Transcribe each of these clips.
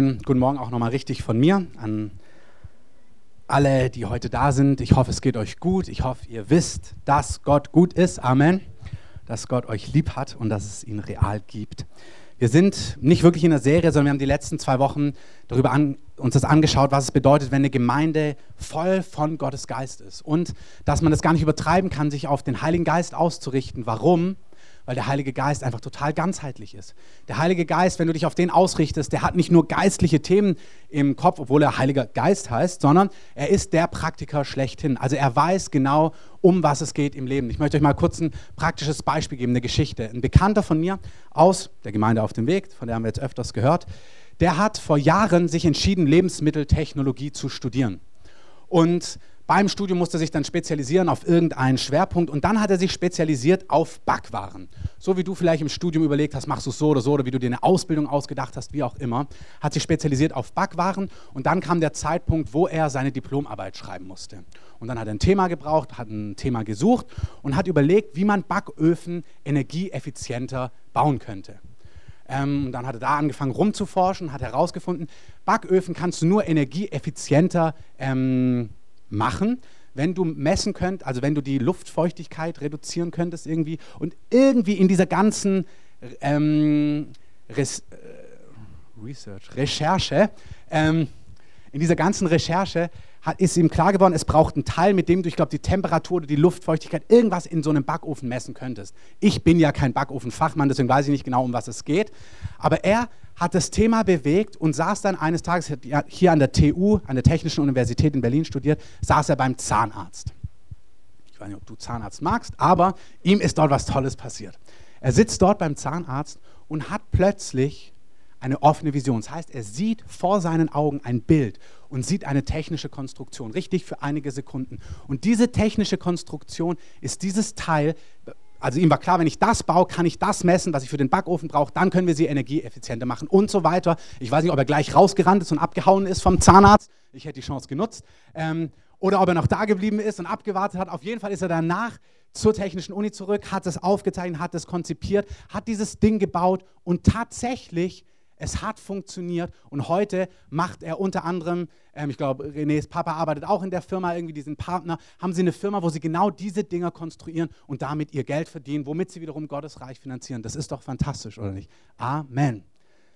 wunderschönen guten Morgen auch nochmal richtig von mir an alle, die heute da sind. Ich hoffe, es geht euch gut. Ich hoffe, ihr wisst, dass Gott gut ist. Amen. Dass Gott euch lieb hat und dass es ihn real gibt. Wir sind nicht wirklich in der Serie, sondern wir haben die letzten zwei Wochen darüber an, uns das angeschaut, was es bedeutet, wenn eine Gemeinde voll von Gottes Geist ist. Und dass man das gar nicht übertreiben kann, sich auf den Heiligen Geist auszurichten. Warum? Weil der Heilige Geist einfach total ganzheitlich ist. Der Heilige Geist, wenn du dich auf den ausrichtest, der hat nicht nur geistliche Themen im Kopf, obwohl er Heiliger Geist heißt, sondern er ist der Praktiker schlechthin. Also er weiß genau, um was es geht im Leben. Ich möchte euch mal kurz ein praktisches Beispiel geben, eine Geschichte. Ein Bekannter von mir aus der Gemeinde auf dem Weg, von der haben wir jetzt öfters gehört, der hat vor Jahren sich entschieden, Lebensmitteltechnologie zu studieren. Und beim Studium musste er sich dann spezialisieren auf irgendeinen Schwerpunkt und dann hat er sich spezialisiert auf Backwaren. So wie du vielleicht im Studium überlegt hast, machst du es so oder so oder wie du dir eine Ausbildung ausgedacht hast, wie auch immer, hat sich spezialisiert auf Backwaren und dann kam der Zeitpunkt, wo er seine Diplomarbeit schreiben musste. Und dann hat er ein Thema gebraucht, hat ein Thema gesucht und hat überlegt, wie man Backöfen energieeffizienter bauen könnte. Ähm, dann hat er da angefangen rumzuforschen, hat herausgefunden, Backöfen kannst du nur energieeffizienter ähm, machen, wenn du messen könntest, also wenn du die Luftfeuchtigkeit reduzieren könntest irgendwie und irgendwie in dieser ganzen ähm, Res, äh, Research, Recherche, ähm, in dieser ganzen Recherche hat, ist ihm klar geworden, es braucht einen Teil, mit dem du, ich glaube, die Temperatur oder die Luftfeuchtigkeit, irgendwas in so einem Backofen messen könntest. Ich bin ja kein Backofenfachmann, deswegen weiß ich nicht genau, um was es geht. Aber er hat das Thema bewegt und saß dann eines Tages hier an der TU, an der Technischen Universität in Berlin studiert, saß er beim Zahnarzt. Ich weiß nicht, ob du Zahnarzt magst, aber ihm ist dort was Tolles passiert. Er sitzt dort beim Zahnarzt und hat plötzlich eine offene Vision. Das heißt, er sieht vor seinen Augen ein Bild und sieht eine technische Konstruktion, richtig für einige Sekunden. Und diese technische Konstruktion ist dieses Teil, also ihm war klar, wenn ich das baue, kann ich das messen, was ich für den Backofen brauche, dann können wir sie energieeffizienter machen und so weiter. Ich weiß nicht, ob er gleich rausgerannt ist und abgehauen ist vom Zahnarzt. Ich hätte die Chance genutzt. Ähm, oder ob er noch da geblieben ist und abgewartet hat. Auf jeden Fall ist er danach zur Technischen Uni zurück, hat es aufgezeichnet, hat es konzipiert, hat dieses Ding gebaut und tatsächlich es hat funktioniert und heute macht er unter anderem, ähm, ich glaube, Renés Papa arbeitet auch in der Firma, irgendwie diesen Partner, haben sie eine Firma, wo sie genau diese Dinger konstruieren und damit ihr Geld verdienen, womit sie wiederum Gottes Reich finanzieren. Das ist doch fantastisch, oder nicht? Amen.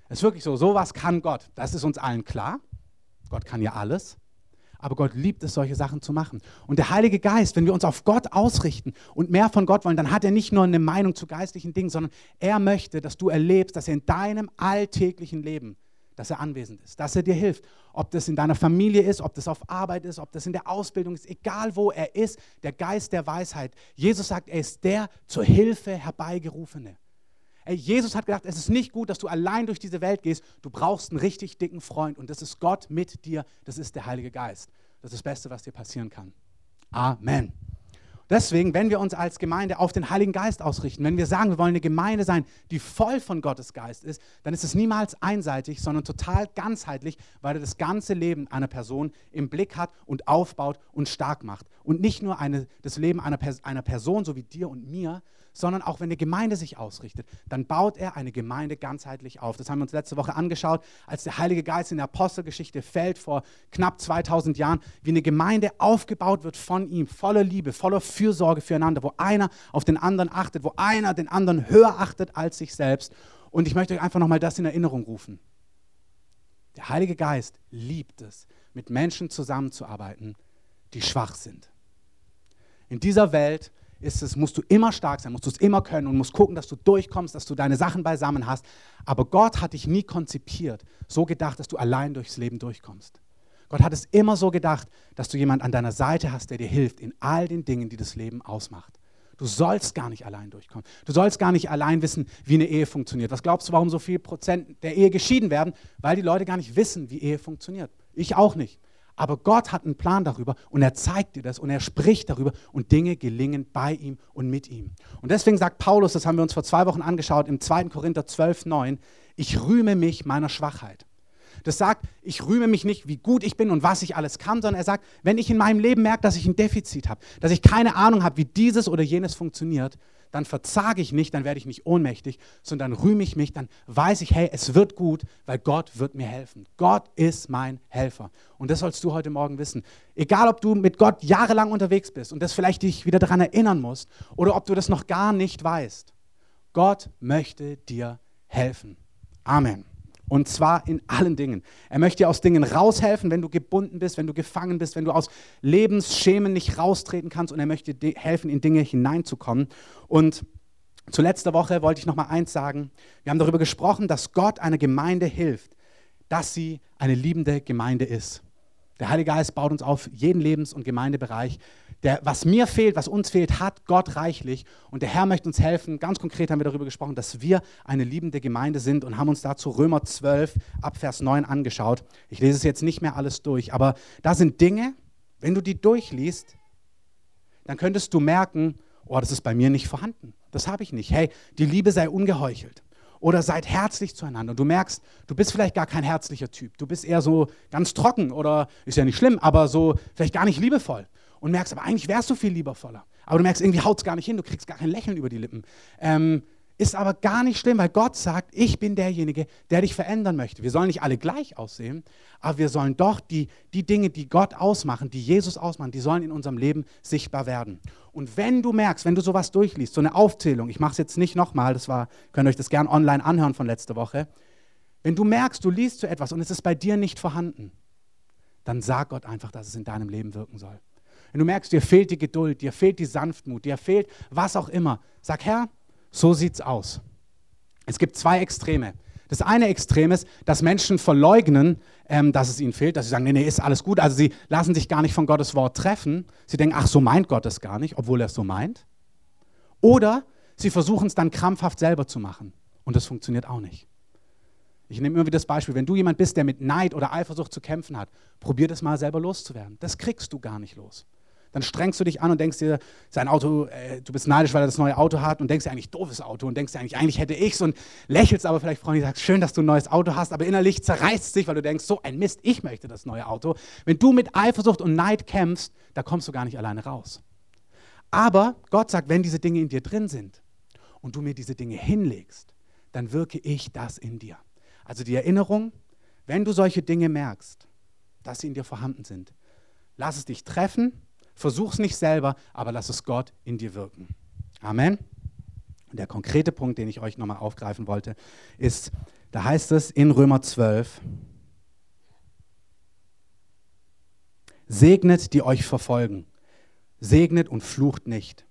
Es ist wirklich so, sowas kann Gott. Das ist uns allen klar. Gott kann ja alles aber Gott liebt es, solche Sachen zu machen. Und der Heilige Geist, wenn wir uns auf Gott ausrichten und mehr von Gott wollen, dann hat er nicht nur eine Meinung zu geistlichen Dingen, sondern er möchte, dass du erlebst, dass er in deinem alltäglichen Leben, dass er anwesend ist, dass er dir hilft. Ob das in deiner Familie ist, ob das auf Arbeit ist, ob das in der Ausbildung ist, egal wo er ist, der Geist der Weisheit. Jesus sagt, er ist der zur Hilfe herbeigerufene. Ey, Jesus hat gedacht, es ist nicht gut, dass du allein durch diese Welt gehst. Du brauchst einen richtig dicken Freund und das ist Gott mit dir. Das ist der Heilige Geist. Das ist das Beste, was dir passieren kann. Amen. Deswegen, wenn wir uns als Gemeinde auf den Heiligen Geist ausrichten, wenn wir sagen, wir wollen eine Gemeinde sein, die voll von Gottes Geist ist, dann ist es niemals einseitig, sondern total ganzheitlich, weil er das ganze Leben einer Person im Blick hat und aufbaut und stark macht. Und nicht nur eine, das Leben einer, einer Person, so wie dir und mir, sondern auch wenn eine Gemeinde sich ausrichtet, dann baut er eine Gemeinde ganzheitlich auf. Das haben wir uns letzte Woche angeschaut, als der Heilige Geist in der Apostelgeschichte fällt vor knapp 2000 Jahren, wie eine Gemeinde aufgebaut wird von ihm, voller Liebe, voller Fürsorge füreinander, wo einer auf den anderen achtet, wo einer den anderen höher achtet als sich selbst. Und ich möchte euch einfach nochmal das in Erinnerung rufen. Der Heilige Geist liebt es, mit Menschen zusammenzuarbeiten, die schwach sind. In dieser Welt ist es, musst du immer stark sein, musst du es immer können und musst gucken, dass du durchkommst, dass du deine Sachen beisammen hast. Aber Gott hat dich nie konzipiert, so gedacht, dass du allein durchs Leben durchkommst. Gott hat es immer so gedacht, dass du jemand an deiner Seite hast, der dir hilft in all den Dingen, die das Leben ausmacht. Du sollst gar nicht allein durchkommen. Du sollst gar nicht allein wissen, wie eine Ehe funktioniert. Was glaubst du, warum so viel Prozent der Ehe geschieden werden? Weil die Leute gar nicht wissen, wie Ehe funktioniert. Ich auch nicht. Aber Gott hat einen Plan darüber und er zeigt dir das und er spricht darüber und Dinge gelingen bei ihm und mit ihm. Und deswegen sagt Paulus, das haben wir uns vor zwei Wochen angeschaut, im 2. Korinther 12, 9, ich rühme mich meiner Schwachheit. Das sagt, ich rühme mich nicht, wie gut ich bin und was ich alles kann, sondern er sagt, wenn ich in meinem Leben merke, dass ich ein Defizit habe, dass ich keine Ahnung habe, wie dieses oder jenes funktioniert, dann verzage ich nicht, dann werde ich nicht ohnmächtig, sondern rühme ich mich, dann weiß ich, hey, es wird gut, weil Gott wird mir helfen. Gott ist mein Helfer. Und das sollst du heute Morgen wissen. Egal, ob du mit Gott jahrelang unterwegs bist und das vielleicht dich wieder daran erinnern musst oder ob du das noch gar nicht weißt. Gott möchte dir helfen. Amen. Und zwar in allen Dingen. Er möchte dir aus Dingen raushelfen, wenn du gebunden bist, wenn du gefangen bist, wenn du aus Lebensschemen nicht raustreten kannst. Und er möchte dir helfen, in Dinge hineinzukommen. Und zu letzter Woche wollte ich noch mal eins sagen. Wir haben darüber gesprochen, dass Gott einer Gemeinde hilft, dass sie eine liebende Gemeinde ist. Der Heilige Geist baut uns auf jeden Lebens- und Gemeindebereich. Der, was mir fehlt, was uns fehlt, hat Gott reichlich. Und der Herr möchte uns helfen. Ganz konkret haben wir darüber gesprochen, dass wir eine liebende Gemeinde sind und haben uns dazu Römer 12 ab Vers 9 angeschaut. Ich lese es jetzt nicht mehr alles durch, aber da sind Dinge, wenn du die durchliest, dann könntest du merken, oh, das ist bei mir nicht vorhanden. Das habe ich nicht. Hey, die Liebe sei ungeheuchelt oder seid herzlich zueinander. Und du merkst, du bist vielleicht gar kein herzlicher Typ. Du bist eher so ganz trocken oder ist ja nicht schlimm, aber so vielleicht gar nicht liebevoll. Und merkst, aber eigentlich wärst du viel liebevoller. Aber du merkst, irgendwie haut es gar nicht hin, du kriegst gar kein Lächeln über die Lippen. Ähm, ist aber gar nicht schlimm, weil Gott sagt, ich bin derjenige, der dich verändern möchte. Wir sollen nicht alle gleich aussehen, aber wir sollen doch die, die Dinge, die Gott ausmachen, die Jesus ausmachen, die sollen in unserem Leben sichtbar werden. Und wenn du merkst, wenn du sowas durchliest, so eine Aufzählung, ich mache es jetzt nicht nochmal, das war, könnt ihr euch das gern online anhören von letzter Woche, wenn du merkst, du liest so etwas und es ist bei dir nicht vorhanden, dann sag Gott einfach, dass es in deinem Leben wirken soll. Wenn du merkst, dir fehlt die Geduld, dir fehlt die Sanftmut, dir fehlt was auch immer, sag Herr, so sieht's aus. Es gibt zwei Extreme. Das eine Extrem ist, dass Menschen verleugnen, ähm, dass es ihnen fehlt, dass sie sagen, nee, nee, ist alles gut. Also sie lassen sich gar nicht von Gottes Wort treffen. Sie denken, ach, so meint Gott es gar nicht, obwohl er es so meint. Oder sie versuchen es dann krampfhaft selber zu machen. Und das funktioniert auch nicht. Ich nehme immer wieder das Beispiel, wenn du jemand bist, der mit Neid oder Eifersucht zu kämpfen hat, probier das mal selber loszuwerden. Das kriegst du gar nicht los dann strengst du dich an und denkst dir, sein Auto, äh, du bist neidisch, weil er das neue Auto hat und denkst dir eigentlich, doofes Auto und denkst dir eigentlich, eigentlich hätte ich's und lächelst aber vielleicht freundlich, sagst, schön, dass du ein neues Auto hast, aber innerlich zerreißt es sich, weil du denkst, so ein Mist, ich möchte das neue Auto. Wenn du mit Eifersucht und Neid kämpfst, da kommst du gar nicht alleine raus. Aber Gott sagt, wenn diese Dinge in dir drin sind und du mir diese Dinge hinlegst, dann wirke ich das in dir. Also die Erinnerung, wenn du solche Dinge merkst, dass sie in dir vorhanden sind, lass es dich treffen Versuch es nicht selber, aber lass es Gott in dir wirken. Amen. Der konkrete Punkt, den ich euch nochmal aufgreifen wollte, ist, da heißt es in Römer 12, segnet, die euch verfolgen, segnet und flucht nicht.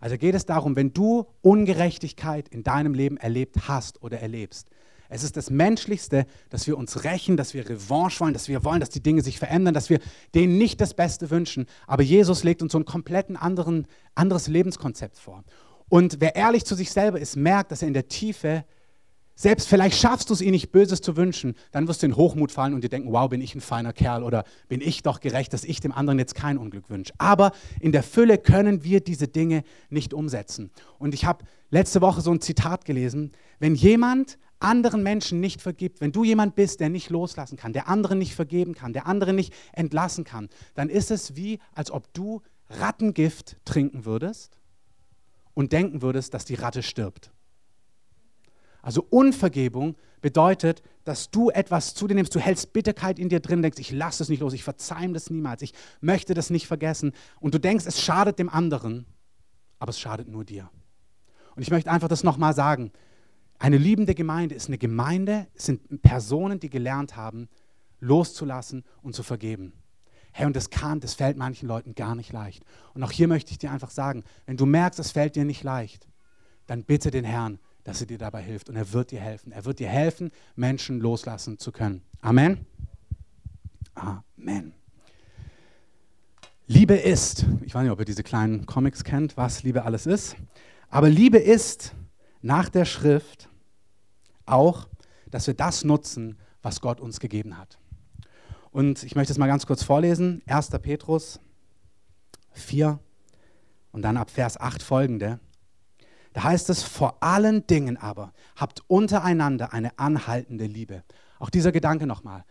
Also geht es darum, wenn du Ungerechtigkeit in deinem Leben erlebt hast oder erlebst, es ist das Menschlichste, dass wir uns rächen, dass wir Revanche wollen, dass wir wollen, dass die Dinge sich verändern, dass wir denen nicht das Beste wünschen. Aber Jesus legt uns so ein komplett anderes Lebenskonzept vor. Und wer ehrlich zu sich selber ist, merkt, dass er in der Tiefe, selbst vielleicht schaffst du es, ihn nicht Böses zu wünschen, dann wirst du in Hochmut fallen und dir denken, wow, bin ich ein feiner Kerl oder bin ich doch gerecht, dass ich dem anderen jetzt kein Unglück wünsche. Aber in der Fülle können wir diese Dinge nicht umsetzen. Und ich habe letzte Woche so ein Zitat gelesen, wenn jemand anderen Menschen nicht vergibt, wenn du jemand bist, der nicht loslassen kann, der anderen nicht vergeben kann, der anderen nicht entlassen kann, dann ist es wie, als ob du Rattengift trinken würdest und denken würdest, dass die Ratte stirbt. Also Unvergebung bedeutet, dass du etwas zu dir nimmst, du hältst Bitterkeit in dir drin, denkst, ich lasse es nicht los, ich verzeihe das niemals, ich möchte das nicht vergessen und du denkst, es schadet dem anderen, aber es schadet nur dir. Und ich möchte einfach das nochmal sagen, eine liebende Gemeinde ist eine Gemeinde, sind Personen, die gelernt haben, loszulassen und zu vergeben. Hey, und das kann, das fällt manchen Leuten gar nicht leicht. Und auch hier möchte ich dir einfach sagen, wenn du merkst, es fällt dir nicht leicht, dann bitte den Herrn, dass er dir dabei hilft. Und er wird dir helfen. Er wird dir helfen, Menschen loslassen zu können. Amen. Amen. Liebe ist, ich weiß nicht, ob ihr diese kleinen Comics kennt, was Liebe alles ist, aber Liebe ist nach der Schrift auch, dass wir das nutzen, was Gott uns gegeben hat. Und ich möchte es mal ganz kurz vorlesen. 1. Petrus 4 und dann ab Vers 8 folgende. Da heißt es, vor allen Dingen aber habt untereinander eine anhaltende Liebe. Auch dieser Gedanke nochmal.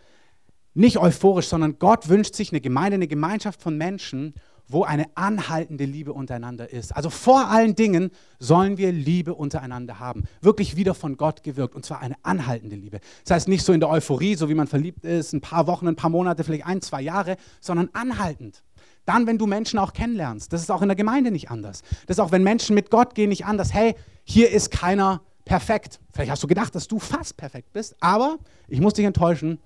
Nicht euphorisch, sondern Gott wünscht sich eine Gemeinde, eine Gemeinschaft von Menschen, wo eine anhaltende Liebe untereinander ist. Also vor allen Dingen sollen wir Liebe untereinander haben. Wirklich wieder von Gott gewirkt. Und zwar eine anhaltende Liebe. Das heißt nicht so in der Euphorie, so wie man verliebt ist, ein paar Wochen, ein paar Monate, vielleicht ein, zwei Jahre, sondern anhaltend. Dann, wenn du Menschen auch kennenlernst. Das ist auch in der Gemeinde nicht anders. Das ist auch, wenn Menschen mit Gott gehen, nicht anders. Hey, hier ist keiner perfekt. Vielleicht hast du gedacht, dass du fast perfekt bist, aber ich muss dich enttäuschen.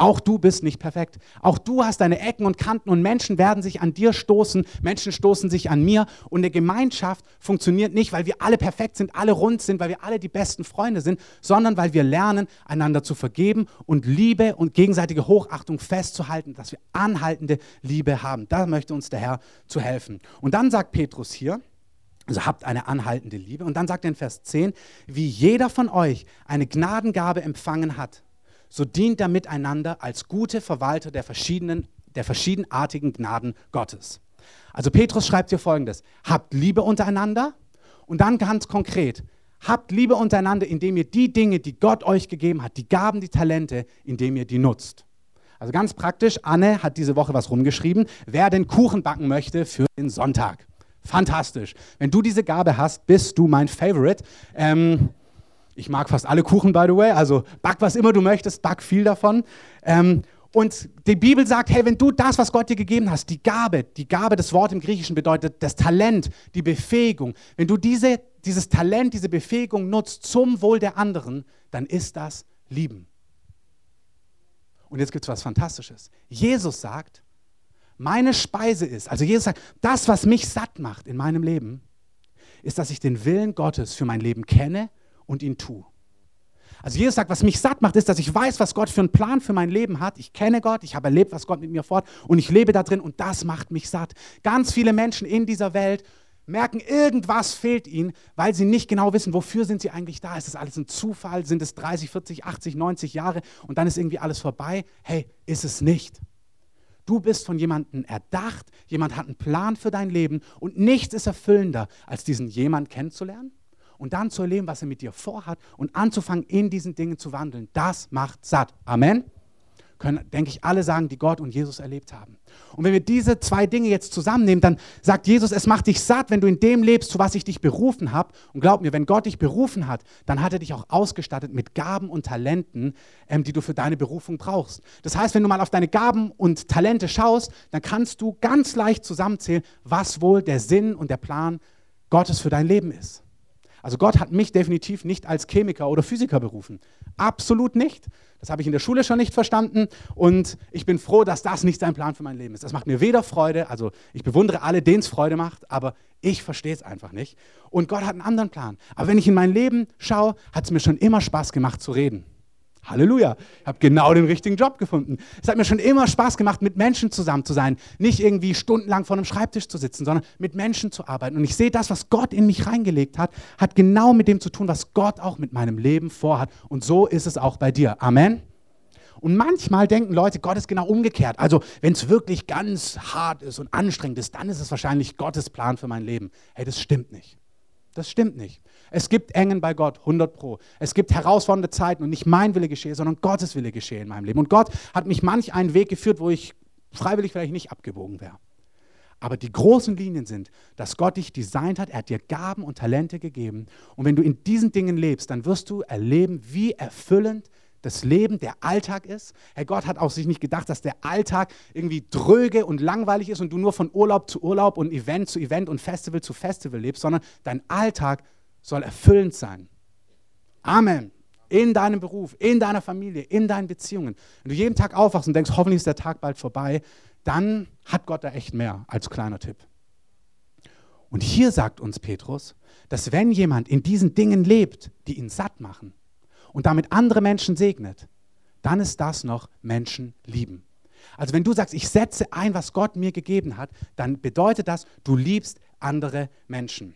Auch du bist nicht perfekt. Auch du hast deine Ecken und Kanten und Menschen werden sich an dir stoßen, Menschen stoßen sich an mir und eine Gemeinschaft funktioniert nicht, weil wir alle perfekt sind, alle rund sind, weil wir alle die besten Freunde sind, sondern weil wir lernen, einander zu vergeben und Liebe und gegenseitige Hochachtung festzuhalten, dass wir anhaltende Liebe haben. Da möchte uns der Herr zu helfen. Und dann sagt Petrus hier, also habt eine anhaltende Liebe. Und dann sagt er in Vers 10, wie jeder von euch eine Gnadengabe empfangen hat, so dient er miteinander als gute Verwalter der, verschiedenen, der verschiedenartigen Gnaden Gottes. Also Petrus schreibt hier folgendes, habt Liebe untereinander und dann ganz konkret, habt Liebe untereinander, indem ihr die Dinge, die Gott euch gegeben hat, die Gaben, die Talente, indem ihr die nutzt. Also ganz praktisch, Anne hat diese Woche was rumgeschrieben, wer den Kuchen backen möchte für den Sonntag. Fantastisch. Wenn du diese Gabe hast, bist du mein Favorite. Ähm, ich mag fast alle Kuchen, by the way. Also back was immer du möchtest, back viel davon. Ähm, und die Bibel sagt, hey, wenn du das, was Gott dir gegeben hast, die Gabe, die Gabe, das Wort im Griechischen bedeutet das Talent, die Befähigung, wenn du diese, dieses Talent, diese Befähigung nutzt zum Wohl der anderen, dann ist das Lieben. Und jetzt gibt es was Fantastisches. Jesus sagt, meine Speise ist, also Jesus sagt, das, was mich satt macht in meinem Leben, ist, dass ich den Willen Gottes für mein Leben kenne und ihn tue. Also Jesus sagt, was mich satt macht, ist, dass ich weiß, was Gott für einen Plan für mein Leben hat. Ich kenne Gott, ich habe erlebt, was Gott mit mir fort und ich lebe da drin und das macht mich satt. Ganz viele Menschen in dieser Welt merken, irgendwas fehlt ihnen, weil sie nicht genau wissen, wofür sind sie eigentlich da. Ist das alles ein Zufall? Sind es 30, 40, 80, 90 Jahre und dann ist irgendwie alles vorbei? Hey, ist es nicht. Du bist von jemandem erdacht, jemand hat einen Plan für dein Leben und nichts ist erfüllender, als diesen jemand kennenzulernen und dann zu erleben, was er mit dir vorhat und anzufangen, in diesen Dingen zu wandeln. Das macht satt. Amen. Können, denke ich, alle sagen, die Gott und Jesus erlebt haben. Und wenn wir diese zwei Dinge jetzt zusammennehmen, dann sagt Jesus, es macht dich satt, wenn du in dem lebst, zu was ich dich berufen habe. Und glaub mir, wenn Gott dich berufen hat, dann hat er dich auch ausgestattet mit Gaben und Talenten, ähm, die du für deine Berufung brauchst. Das heißt, wenn du mal auf deine Gaben und Talente schaust, dann kannst du ganz leicht zusammenzählen, was wohl der Sinn und der Plan Gottes für dein Leben ist. Also Gott hat mich definitiv nicht als Chemiker oder Physiker berufen. Absolut nicht. Das habe ich in der Schule schon nicht verstanden und ich bin froh, dass das nicht sein Plan für mein Leben ist. Das macht mir weder Freude, also ich bewundere alle, denen es Freude macht, aber ich verstehe es einfach nicht. Und Gott hat einen anderen Plan. Aber wenn ich in mein Leben schaue, hat es mir schon immer Spaß gemacht zu reden. Halleluja. Ich habe genau den richtigen Job gefunden. Es hat mir schon immer Spaß gemacht, mit Menschen zusammen zu sein. Nicht irgendwie stundenlang vor einem Schreibtisch zu sitzen, sondern mit Menschen zu arbeiten. Und ich sehe, das, was Gott in mich reingelegt hat, hat genau mit dem zu tun, was Gott auch mit meinem Leben vorhat. Und so ist es auch bei dir. Amen. Und manchmal denken Leute, Gott ist genau umgekehrt. Also, wenn es wirklich ganz hart ist und anstrengend ist, dann ist es wahrscheinlich Gottes Plan für mein Leben. Hey, das stimmt nicht. Das stimmt nicht. Es gibt Engen bei Gott, 100 Pro. Es gibt herausfordernde Zeiten und nicht mein Wille geschehe, sondern Gottes Wille geschehe in meinem Leben. Und Gott hat mich manch einen Weg geführt, wo ich freiwillig vielleicht nicht abgebogen wäre. Aber die großen Linien sind, dass Gott dich designt hat, er hat dir Gaben und Talente gegeben. Und wenn du in diesen Dingen lebst, dann wirst du erleben, wie erfüllend das Leben, der Alltag ist. Herr Gott hat auch sich nicht gedacht, dass der Alltag irgendwie dröge und langweilig ist und du nur von Urlaub zu Urlaub und Event zu Event und Festival zu Festival lebst, sondern dein Alltag soll erfüllend sein. Amen. In deinem Beruf, in deiner Familie, in deinen Beziehungen. Wenn du jeden Tag aufwachst und denkst, hoffentlich ist der Tag bald vorbei, dann hat Gott da echt mehr als kleiner Tipp. Und hier sagt uns Petrus, dass wenn jemand in diesen Dingen lebt, die ihn satt machen und damit andere Menschen segnet, dann ist das noch Menschen lieben. Also wenn du sagst, ich setze ein, was Gott mir gegeben hat, dann bedeutet das, du liebst andere Menschen.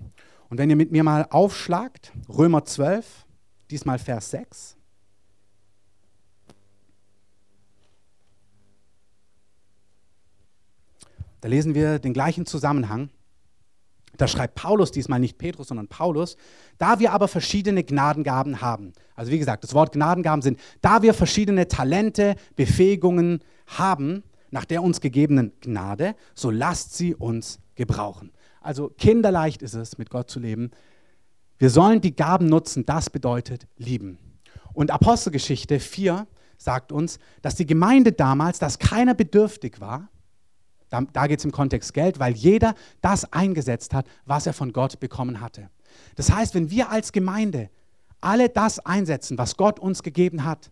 Und wenn ihr mit mir mal aufschlagt, Römer 12, diesmal Vers 6. Da lesen wir den gleichen Zusammenhang. Da schreibt Paulus diesmal nicht Petrus, sondern Paulus. Da wir aber verschiedene Gnadengaben haben, also wie gesagt, das Wort Gnadengaben sind, da wir verschiedene Talente, Befähigungen haben, nach der uns gegebenen Gnade, so lasst sie uns gebrauchen. Also kinderleicht ist es, mit Gott zu leben. Wir sollen die Gaben nutzen, das bedeutet lieben. Und Apostelgeschichte 4 sagt uns, dass die Gemeinde damals, dass keiner bedürftig war, da, da geht es im Kontext Geld, weil jeder das eingesetzt hat, was er von Gott bekommen hatte. Das heißt, wenn wir als Gemeinde alle das einsetzen, was Gott uns gegeben hat,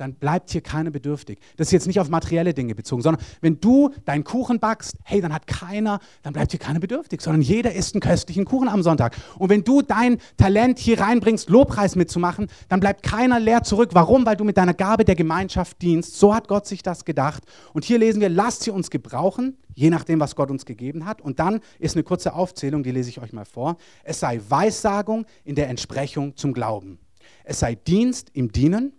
dann bleibt hier keiner bedürftig. Das ist jetzt nicht auf materielle Dinge bezogen, sondern wenn du deinen Kuchen backst, hey, dann hat keiner, dann bleibt hier keiner bedürftig, sondern jeder isst einen köstlichen Kuchen am Sonntag. Und wenn du dein Talent hier reinbringst, Lobpreis mitzumachen, dann bleibt keiner leer zurück. Warum? Weil du mit deiner Gabe der Gemeinschaft dienst. So hat Gott sich das gedacht. Und hier lesen wir, lasst sie uns gebrauchen, je nachdem, was Gott uns gegeben hat. Und dann ist eine kurze Aufzählung, die lese ich euch mal vor. Es sei Weissagung in der Entsprechung zum Glauben. Es sei Dienst im Dienen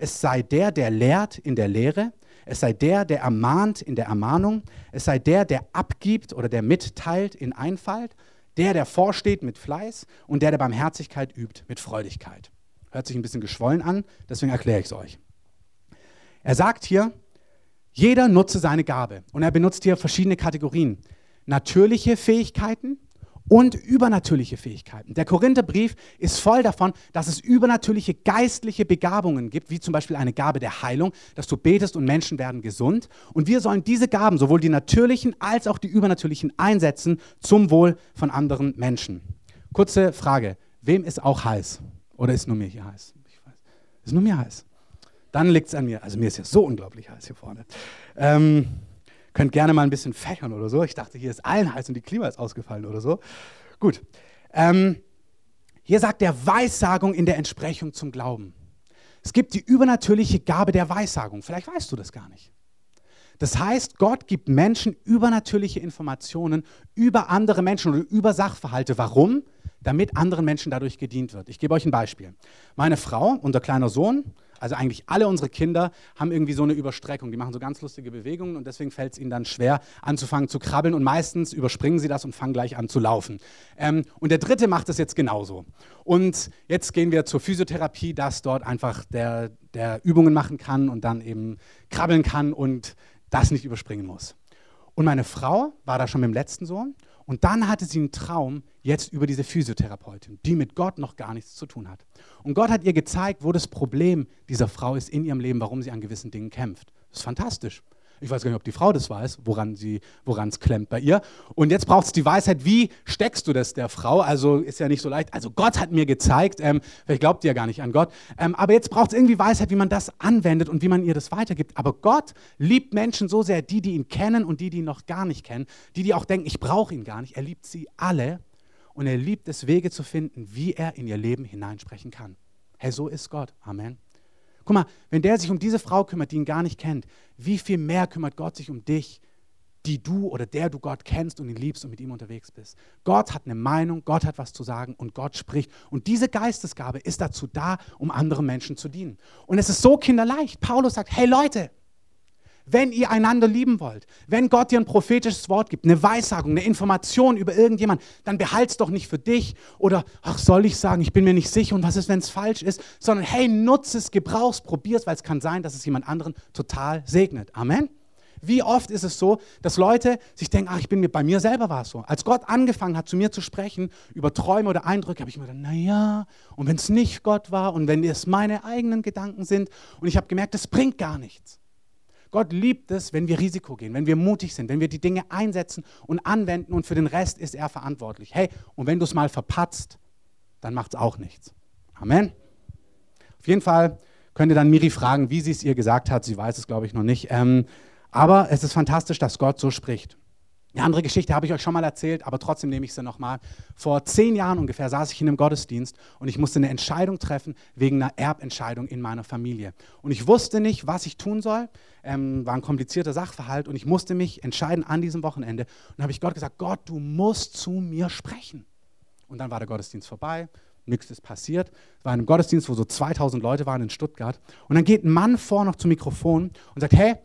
es sei der, der lehrt in der Lehre, es sei der, der ermahnt in der Ermahnung, es sei der, der abgibt oder der mitteilt in Einfalt, der, der vorsteht mit Fleiß und der, der Barmherzigkeit übt mit Freudigkeit. Hört sich ein bisschen geschwollen an, deswegen erkläre ich es euch. Er sagt hier, jeder nutze seine Gabe und er benutzt hier verschiedene Kategorien. Natürliche Fähigkeiten, und übernatürliche Fähigkeiten. Der Korintherbrief ist voll davon, dass es übernatürliche geistliche Begabungen gibt, wie zum Beispiel eine Gabe der Heilung, dass du betest und Menschen werden gesund. Und wir sollen diese Gaben, sowohl die natürlichen als auch die übernatürlichen, einsetzen zum Wohl von anderen Menschen. Kurze Frage, wem ist auch heiß? Oder ist nur mir hier heiß? Ich weiß. Ist nur mir heiß. Dann liegt es an mir. Also mir ist ja so unglaublich heiß hier vorne. Ähm, Könnt gerne mal ein bisschen fächern oder so. Ich dachte, hier ist allen heiß und die Klima ist ausgefallen oder so. Gut. Ähm, hier sagt er Weissagung in der Entsprechung zum Glauben. Es gibt die übernatürliche Gabe der Weissagung. Vielleicht weißt du das gar nicht. Das heißt, Gott gibt Menschen übernatürliche Informationen über andere Menschen oder über Sachverhalte. Warum? Damit anderen Menschen dadurch gedient wird. Ich gebe euch ein Beispiel. Meine Frau, unser kleiner Sohn, also eigentlich alle unsere Kinder haben irgendwie so eine Überstreckung. Die machen so ganz lustige Bewegungen und deswegen fällt es ihnen dann schwer, anzufangen zu krabbeln und meistens überspringen sie das und fangen gleich an zu laufen. Ähm, und der dritte macht es jetzt genauso. Und jetzt gehen wir zur Physiotherapie, dass dort einfach der, der Übungen machen kann und dann eben krabbeln kann und das nicht überspringen muss. Und meine Frau war da schon mit dem letzten Sohn und dann hatte sie einen Traum jetzt über diese Physiotherapeutin, die mit Gott noch gar nichts zu tun hat. Und Gott hat ihr gezeigt, wo das Problem dieser Frau ist in ihrem Leben, warum sie an gewissen Dingen kämpft. Das ist fantastisch. Ich weiß gar nicht, ob die Frau das weiß, woran es klemmt bei ihr. Und jetzt braucht es die Weisheit, wie steckst du das der Frau? Also ist ja nicht so leicht. Also Gott hat mir gezeigt, ähm, vielleicht glaubt ihr ja gar nicht an Gott. Ähm, aber jetzt braucht es irgendwie Weisheit, wie man das anwendet und wie man ihr das weitergibt. Aber Gott liebt Menschen so sehr, die, die ihn kennen und die, die ihn noch gar nicht kennen. Die, die auch denken, ich brauche ihn gar nicht. Er liebt sie alle. Und er liebt es, Wege zu finden, wie er in ihr Leben hineinsprechen kann. Hey, so ist Gott. Amen. Guck mal, wenn der sich um diese Frau kümmert, die ihn gar nicht kennt, wie viel mehr kümmert Gott sich um dich, die du oder der du Gott kennst und ihn liebst und mit ihm unterwegs bist. Gott hat eine Meinung, Gott hat was zu sagen und Gott spricht. Und diese Geistesgabe ist dazu da, um anderen Menschen zu dienen. Und es ist so kinderleicht. Paulus sagt, hey Leute, wenn ihr einander lieben wollt, wenn Gott dir ein prophetisches Wort gibt, eine Weissagung, eine Information über irgendjemand, dann behalt's doch nicht für dich oder, ach, soll ich sagen, ich bin mir nicht sicher und was ist, wenn es falsch ist, sondern hey, nutze es, gebrauch's, probier's, weil es kann sein, dass es jemand anderen total segnet. Amen. Wie oft ist es so, dass Leute sich denken, ach, ich bin mir, bei mir selber war es so. Als Gott angefangen hat, zu mir zu sprechen über Träume oder Eindrücke, habe ich mir gedacht, naja, und wenn es nicht Gott war und wenn es meine eigenen Gedanken sind und ich habe gemerkt, das bringt gar nichts. Gott liebt es, wenn wir Risiko gehen, wenn wir mutig sind, wenn wir die Dinge einsetzen und anwenden und für den Rest ist er verantwortlich. Hey, und wenn du es mal verpatzt, dann macht es auch nichts. Amen. Auf jeden Fall könnt ihr dann Miri fragen, wie sie es ihr gesagt hat. Sie weiß es, glaube ich, noch nicht. Ähm, aber es ist fantastisch, dass Gott so spricht. Eine andere Geschichte habe ich euch schon mal erzählt, aber trotzdem nehme ich sie nochmal. Vor zehn Jahren ungefähr saß ich in einem Gottesdienst und ich musste eine Entscheidung treffen wegen einer Erbentscheidung in meiner Familie. Und ich wusste nicht, was ich tun soll. Ähm, war ein komplizierter Sachverhalt und ich musste mich entscheiden an diesem Wochenende. Und dann habe ich Gott gesagt, Gott, du musst zu mir sprechen. Und dann war der Gottesdienst vorbei, nichts ist passiert. Es war ein Gottesdienst, wo so 2000 Leute waren in Stuttgart. Und dann geht ein Mann vor noch zum Mikrofon und sagt, hey,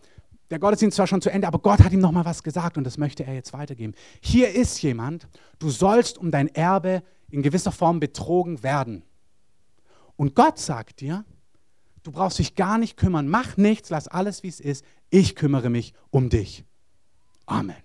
der Gottesdienst war schon zu Ende, aber Gott hat ihm noch mal was gesagt und das möchte er jetzt weitergeben. Hier ist jemand, du sollst um dein Erbe in gewisser Form betrogen werden. Und Gott sagt dir, du brauchst dich gar nicht kümmern, mach nichts, lass alles, wie es ist, ich kümmere mich um dich. Amen.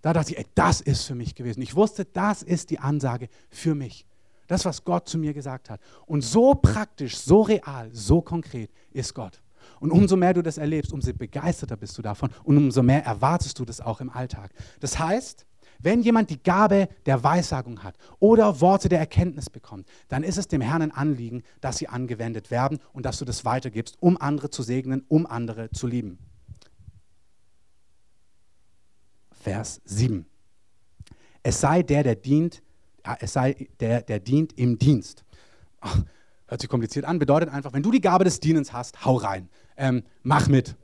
Da dachte ich, ey, das ist für mich gewesen. Ich wusste, das ist die Ansage für mich. Das, was Gott zu mir gesagt hat. Und so praktisch, so real, so konkret ist Gott. Und umso mehr du das erlebst, umso begeisterter bist du davon und umso mehr erwartest du das auch im Alltag. Das heißt, wenn jemand die Gabe der Weissagung hat oder Worte der Erkenntnis bekommt, dann ist es dem Herrn ein Anliegen, dass sie angewendet werden und dass du das weitergibst, um andere zu segnen, um andere zu lieben. Vers 7. Es sei der, der dient, es sei der, der dient im Dienst. Ach, hört sich kompliziert an, bedeutet einfach, wenn du die Gabe des Dienens hast, hau rein, ähm, mach mit.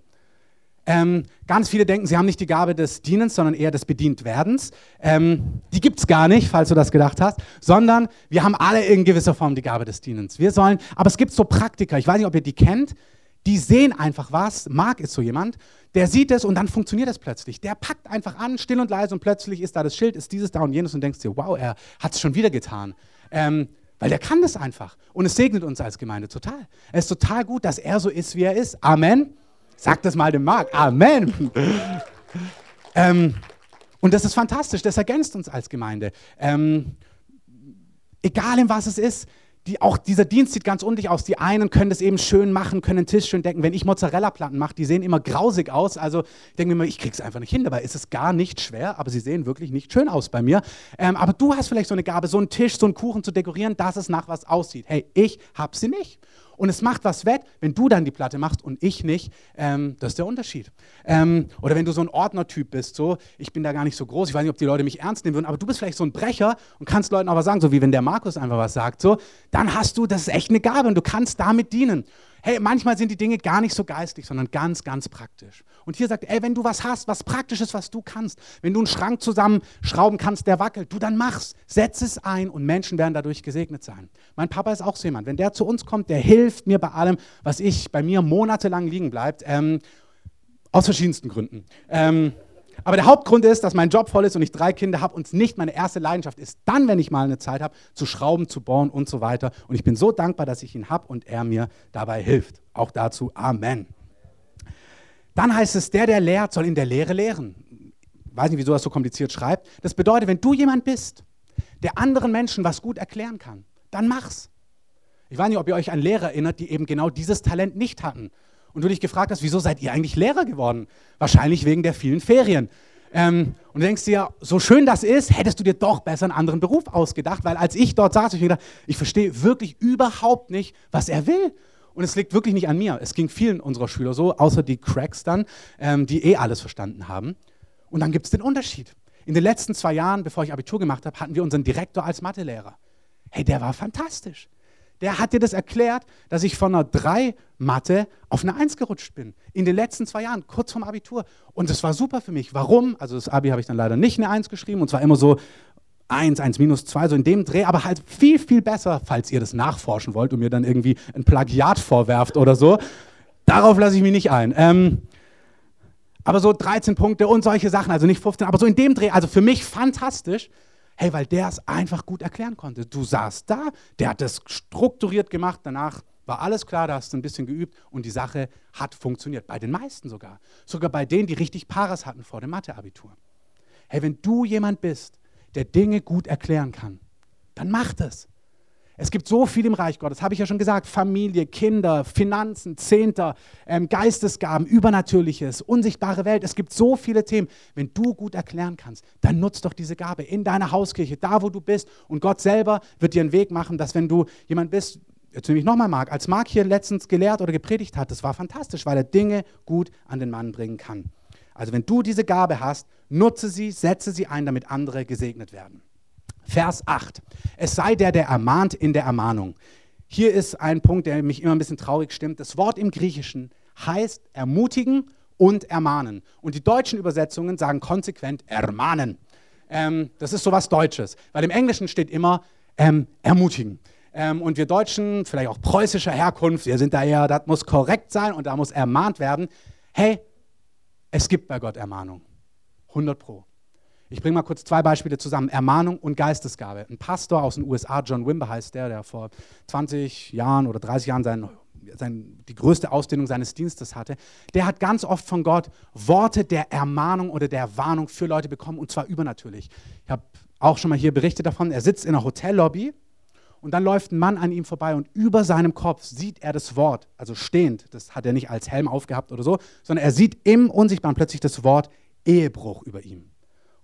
Ähm, ganz viele denken, sie haben nicht die Gabe des Dienens, sondern eher des Bedientwerdens. Ähm, die gibt es gar nicht, falls du das gedacht hast, sondern wir haben alle in gewisser Form die Gabe des Dienens. Wir sollen, aber es gibt so Praktiker, ich weiß nicht, ob ihr die kennt, die sehen einfach was. Marc ist so jemand, der sieht es und dann funktioniert es plötzlich. Der packt einfach an, still und leise und plötzlich ist da das Schild, ist dieses da und jenes und denkst dir, wow, er hat es schon wieder getan. Ähm, weil der kann das einfach. Und es segnet uns als Gemeinde total. Es ist total gut, dass er so ist, wie er ist. Amen. Sag das mal dem Marc. Amen. ähm, und das ist fantastisch. Das ergänzt uns als Gemeinde. Ähm, egal in was es ist, die, auch dieser Dienst sieht ganz undicht aus. Die einen können das eben schön machen, können den Tisch schön decken. Wenn ich Mozzarella-Platten mache, die sehen immer grausig aus. Also ich denke mir immer, ich krieg's einfach nicht hin. Dabei ist es gar nicht schwer, aber sie sehen wirklich nicht schön aus bei mir. Ähm, aber du hast vielleicht so eine Gabe, so einen Tisch, so einen Kuchen zu dekorieren, dass es nach was aussieht. Hey, ich habe sie nicht und es macht was wett, wenn du dann die Platte machst und ich nicht. Ähm, das ist der Unterschied. Ähm, oder wenn du so ein Ordnertyp bist, so, ich bin da gar nicht so groß, ich weiß nicht, ob die Leute mich ernst nehmen würden, aber du bist vielleicht so ein Brecher und kannst Leuten aber sagen, so wie wenn der Markus einfach was sagt, so, dann hast du, das ist echt eine Gabe und du kannst damit dienen hey, manchmal sind die Dinge gar nicht so geistlich, sondern ganz, ganz praktisch. Und hier sagt, ey, wenn du was hast, was Praktisches, was du kannst, wenn du einen Schrank zusammenschrauben kannst, der wackelt, du dann machst, setz es ein und Menschen werden dadurch gesegnet sein. Mein Papa ist auch so jemand, wenn der zu uns kommt, der hilft mir bei allem, was ich bei mir monatelang liegen bleibt, ähm, aus verschiedensten Gründen. Ähm, aber der Hauptgrund ist, dass mein Job voll ist und ich drei Kinder habe und nicht meine erste Leidenschaft ist, dann, wenn ich mal eine Zeit habe, zu schrauben, zu bohren und so weiter. Und ich bin so dankbar, dass ich ihn habe und er mir dabei hilft. Auch dazu Amen. Dann heißt es, der, der lehrt, soll in der Lehre lehren. Ich weiß nicht, wieso das so kompliziert schreibt. Das bedeutet, wenn du jemand bist, der anderen Menschen was gut erklären kann, dann mach's. Ich weiß nicht, ob ihr euch an Lehrer erinnert, die eben genau dieses Talent nicht hatten und du dich gefragt hast, wieso seid ihr eigentlich Lehrer geworden? Wahrscheinlich wegen der vielen Ferien. Ähm, und du denkst dir, so schön das ist, hättest du dir doch besser einen anderen Beruf ausgedacht, weil als ich dort saß, ich mir gedacht, ich verstehe wirklich überhaupt nicht, was er will. Und es liegt wirklich nicht an mir. Es ging vielen unserer Schüler so, außer die Cracks dann, ähm, die eh alles verstanden haben. Und dann gibt es den Unterschied. In den letzten zwei Jahren, bevor ich Abitur gemacht habe, hatten wir unseren Direktor als Mathelehrer. Hey, der war fantastisch der hat dir das erklärt, dass ich von einer 3 Mathe auf eine 1 gerutscht bin. In den letzten zwei Jahren, kurz vorm Abitur. Und das war super für mich. Warum? Also das Abi habe ich dann leider nicht eine 1 geschrieben und zwar immer so 1, 1 minus 2, so in dem Dreh, aber halt viel, viel besser, falls ihr das nachforschen wollt und mir dann irgendwie ein Plagiat vorwerft oder so. Darauf lasse ich mich nicht ein. Ähm, aber so 13 Punkte und solche Sachen, also nicht 15, aber so in dem Dreh, also für mich fantastisch. Hey, weil der es einfach gut erklären konnte. Du saßt da, der hat das strukturiert gemacht, danach war alles klar, da hast du ein bisschen geübt und die Sache hat funktioniert. Bei den meisten sogar. Sogar bei denen, die richtig Paras hatten vor dem Matheabitur. Hey, wenn du jemand bist, der Dinge gut erklären kann, dann mach das. Es gibt so viel im Reich Gottes, habe ich ja schon gesagt, Familie, Kinder, Finanzen, Zehnter, ähm, Geistesgaben, Übernatürliches, unsichtbare Welt. Es gibt so viele Themen. Wenn du gut erklären kannst, dann nutzt doch diese Gabe in deiner Hauskirche, da wo du bist. Und Gott selber wird dir einen Weg machen, dass wenn du jemand bist, jetzt nehme ich nochmal Marc, als Marc hier letztens gelehrt oder gepredigt hat, das war fantastisch, weil er Dinge gut an den Mann bringen kann. Also wenn du diese Gabe hast, nutze sie, setze sie ein, damit andere gesegnet werden. Vers 8. Es sei der, der ermahnt in der Ermahnung. Hier ist ein Punkt, der mich immer ein bisschen traurig stimmt. Das Wort im Griechischen heißt ermutigen und ermahnen. Und die deutschen Übersetzungen sagen konsequent ermahnen. Ähm, das ist sowas Deutsches, weil im Englischen steht immer ähm, ermutigen. Ähm, und wir Deutschen, vielleicht auch preußischer Herkunft, wir sind da eher, das muss korrekt sein und da muss ermahnt werden. Hey, es gibt bei Gott Ermahnung. 100 Pro. Ich bringe mal kurz zwei Beispiele zusammen: Ermahnung und Geistesgabe. Ein Pastor aus den USA, John Wimber heißt der, der vor 20 Jahren oder 30 Jahren seinen sein, die größte Ausdehnung seines Dienstes hatte, der hat ganz oft von Gott Worte der Ermahnung oder der Warnung für Leute bekommen und zwar übernatürlich. Ich habe auch schon mal hier berichtet davon, er sitzt in einer Hotellobby und dann läuft ein Mann an ihm vorbei und über seinem Kopf sieht er das Wort, also stehend, das hat er nicht als Helm aufgehabt oder so, sondern er sieht im Unsichtbaren plötzlich das Wort Ehebruch über ihm.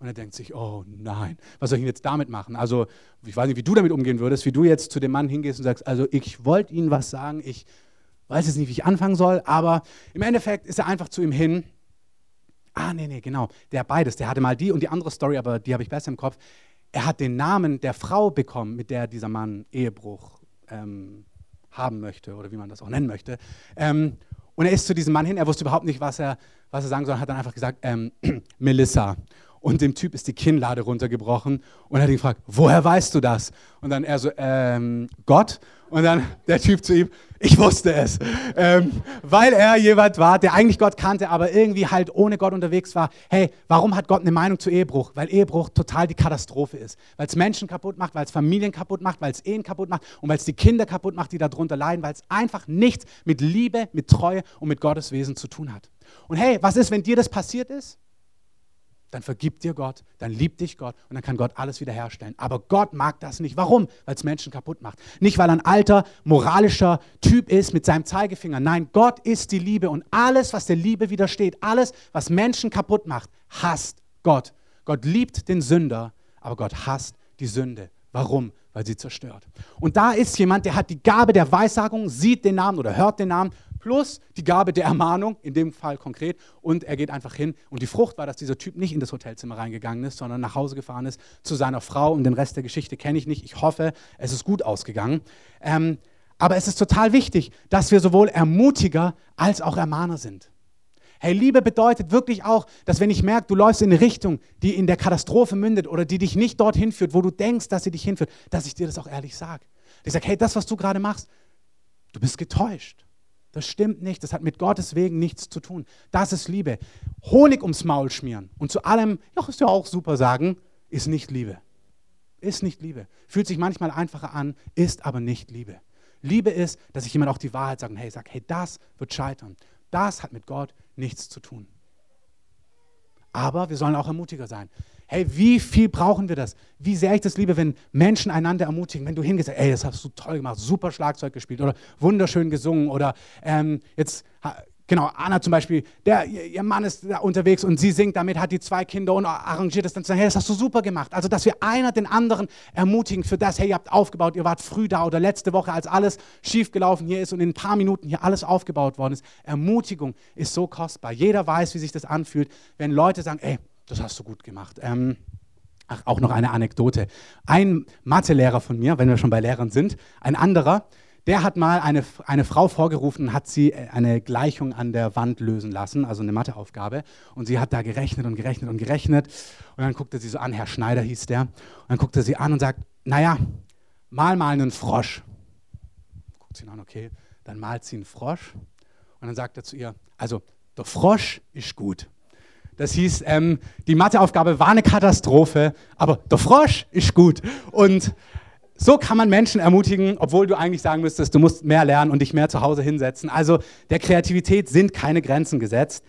Und er denkt sich, oh nein, was soll ich jetzt damit machen? Also, ich weiß nicht, wie du damit umgehen würdest, wie du jetzt zu dem Mann hingehst und sagst, also ich wollte Ihnen was sagen, ich weiß jetzt nicht, wie ich anfangen soll, aber im Endeffekt ist er einfach zu ihm hin. Ah, nee, nee, genau, der beides, der hatte mal die und die andere Story, aber die habe ich besser im Kopf. Er hat den Namen der Frau bekommen, mit der dieser Mann Ehebruch ähm, haben möchte oder wie man das auch nennen möchte. Ähm, und er ist zu diesem Mann hin, er wusste überhaupt nicht, was er, was er sagen soll, hat dann einfach gesagt, ähm, Melissa und dem Typ ist die Kinnlade runtergebrochen und er hat ihn gefragt, woher weißt du das? Und dann er so, ähm, Gott. Und dann der Typ zu ihm, ich wusste es, ähm, weil er jemand war, der eigentlich Gott kannte, aber irgendwie halt ohne Gott unterwegs war. Hey, warum hat Gott eine Meinung zu Ehebruch? Weil Ehebruch total die Katastrophe ist. Weil es Menschen kaputt macht, weil es Familien kaputt macht, weil es Ehen kaputt macht und weil es die Kinder kaputt macht, die darunter leiden, weil es einfach nichts mit Liebe, mit Treue und mit Gottes Wesen zu tun hat. Und hey, was ist, wenn dir das passiert ist? Dann vergibt dir Gott, dann liebt dich Gott und dann kann Gott alles wiederherstellen. Aber Gott mag das nicht. Warum? Weil es Menschen kaputt macht. Nicht, weil er ein alter, moralischer Typ ist mit seinem Zeigefinger. Nein, Gott ist die Liebe und alles, was der Liebe widersteht, alles, was Menschen kaputt macht, hasst Gott. Gott liebt den Sünder, aber Gott hasst die Sünde. Warum? Weil sie zerstört. Und da ist jemand, der hat die Gabe der Weissagung, sieht den Namen oder hört den Namen plus die Gabe der Ermahnung, in dem Fall konkret, und er geht einfach hin. Und die Frucht war, dass dieser Typ nicht in das Hotelzimmer reingegangen ist, sondern nach Hause gefahren ist zu seiner Frau. Und den Rest der Geschichte kenne ich nicht. Ich hoffe, es ist gut ausgegangen. Ähm, aber es ist total wichtig, dass wir sowohl Ermutiger als auch Ermahner sind. Hey, Liebe bedeutet wirklich auch, dass wenn ich merke, du läufst in eine Richtung, die in der Katastrophe mündet oder die dich nicht dorthin führt, wo du denkst, dass sie dich hinführt, dass ich dir das auch ehrlich sage. Ich sage, hey, das, was du gerade machst, du bist getäuscht. Das stimmt nicht. Das hat mit Gottes Wegen nichts zu tun. Das ist Liebe. Honig ums Maul schmieren und zu allem, ja, ist ja auch super sagen, ist nicht Liebe. Ist nicht Liebe. Fühlt sich manchmal einfacher an, ist aber nicht Liebe. Liebe ist, dass ich jemand auch die Wahrheit sage, hey, sag, hey, das wird scheitern. Das hat mit Gott nichts zu tun. Aber wir sollen auch ermutiger sein. Hey, wie viel brauchen wir das? Wie sehr ich das liebe, wenn Menschen einander ermutigen, wenn du hingehst, ey, das hast du toll gemacht, super Schlagzeug gespielt oder wunderschön gesungen oder ähm, jetzt, genau, Anna zum Beispiel, der, ihr Mann ist da unterwegs und sie singt damit, hat die zwei Kinder und arrangiert es dann zu hey, das hast du super gemacht. Also, dass wir einer den anderen ermutigen für das, hey, ihr habt aufgebaut, ihr wart früh da oder letzte Woche, als alles schiefgelaufen hier ist und in ein paar Minuten hier alles aufgebaut worden ist. Ermutigung ist so kostbar. Jeder weiß, wie sich das anfühlt, wenn Leute sagen, ey, das hast du gut gemacht. Ähm, ach, auch noch eine Anekdote. Ein Mathelehrer von mir, wenn wir schon bei Lehrern sind, ein anderer, der hat mal eine, eine Frau vorgerufen, hat sie äh, eine Gleichung an der Wand lösen lassen, also eine Matheaufgabe. Und sie hat da gerechnet und gerechnet und gerechnet. Und dann guckte sie so an, Herr Schneider hieß der. Und dann guckte sie an und sagt, naja, mal mal einen Frosch. Guckt sie an, okay, dann malt sie einen Frosch. Und dann sagt er zu ihr, also der Frosch ist gut. Das hieß, ähm, die Matheaufgabe war eine Katastrophe, aber der Frosch ist gut. Und so kann man Menschen ermutigen, obwohl du eigentlich sagen müsstest, du musst mehr lernen und dich mehr zu Hause hinsetzen. Also der Kreativität sind keine Grenzen gesetzt.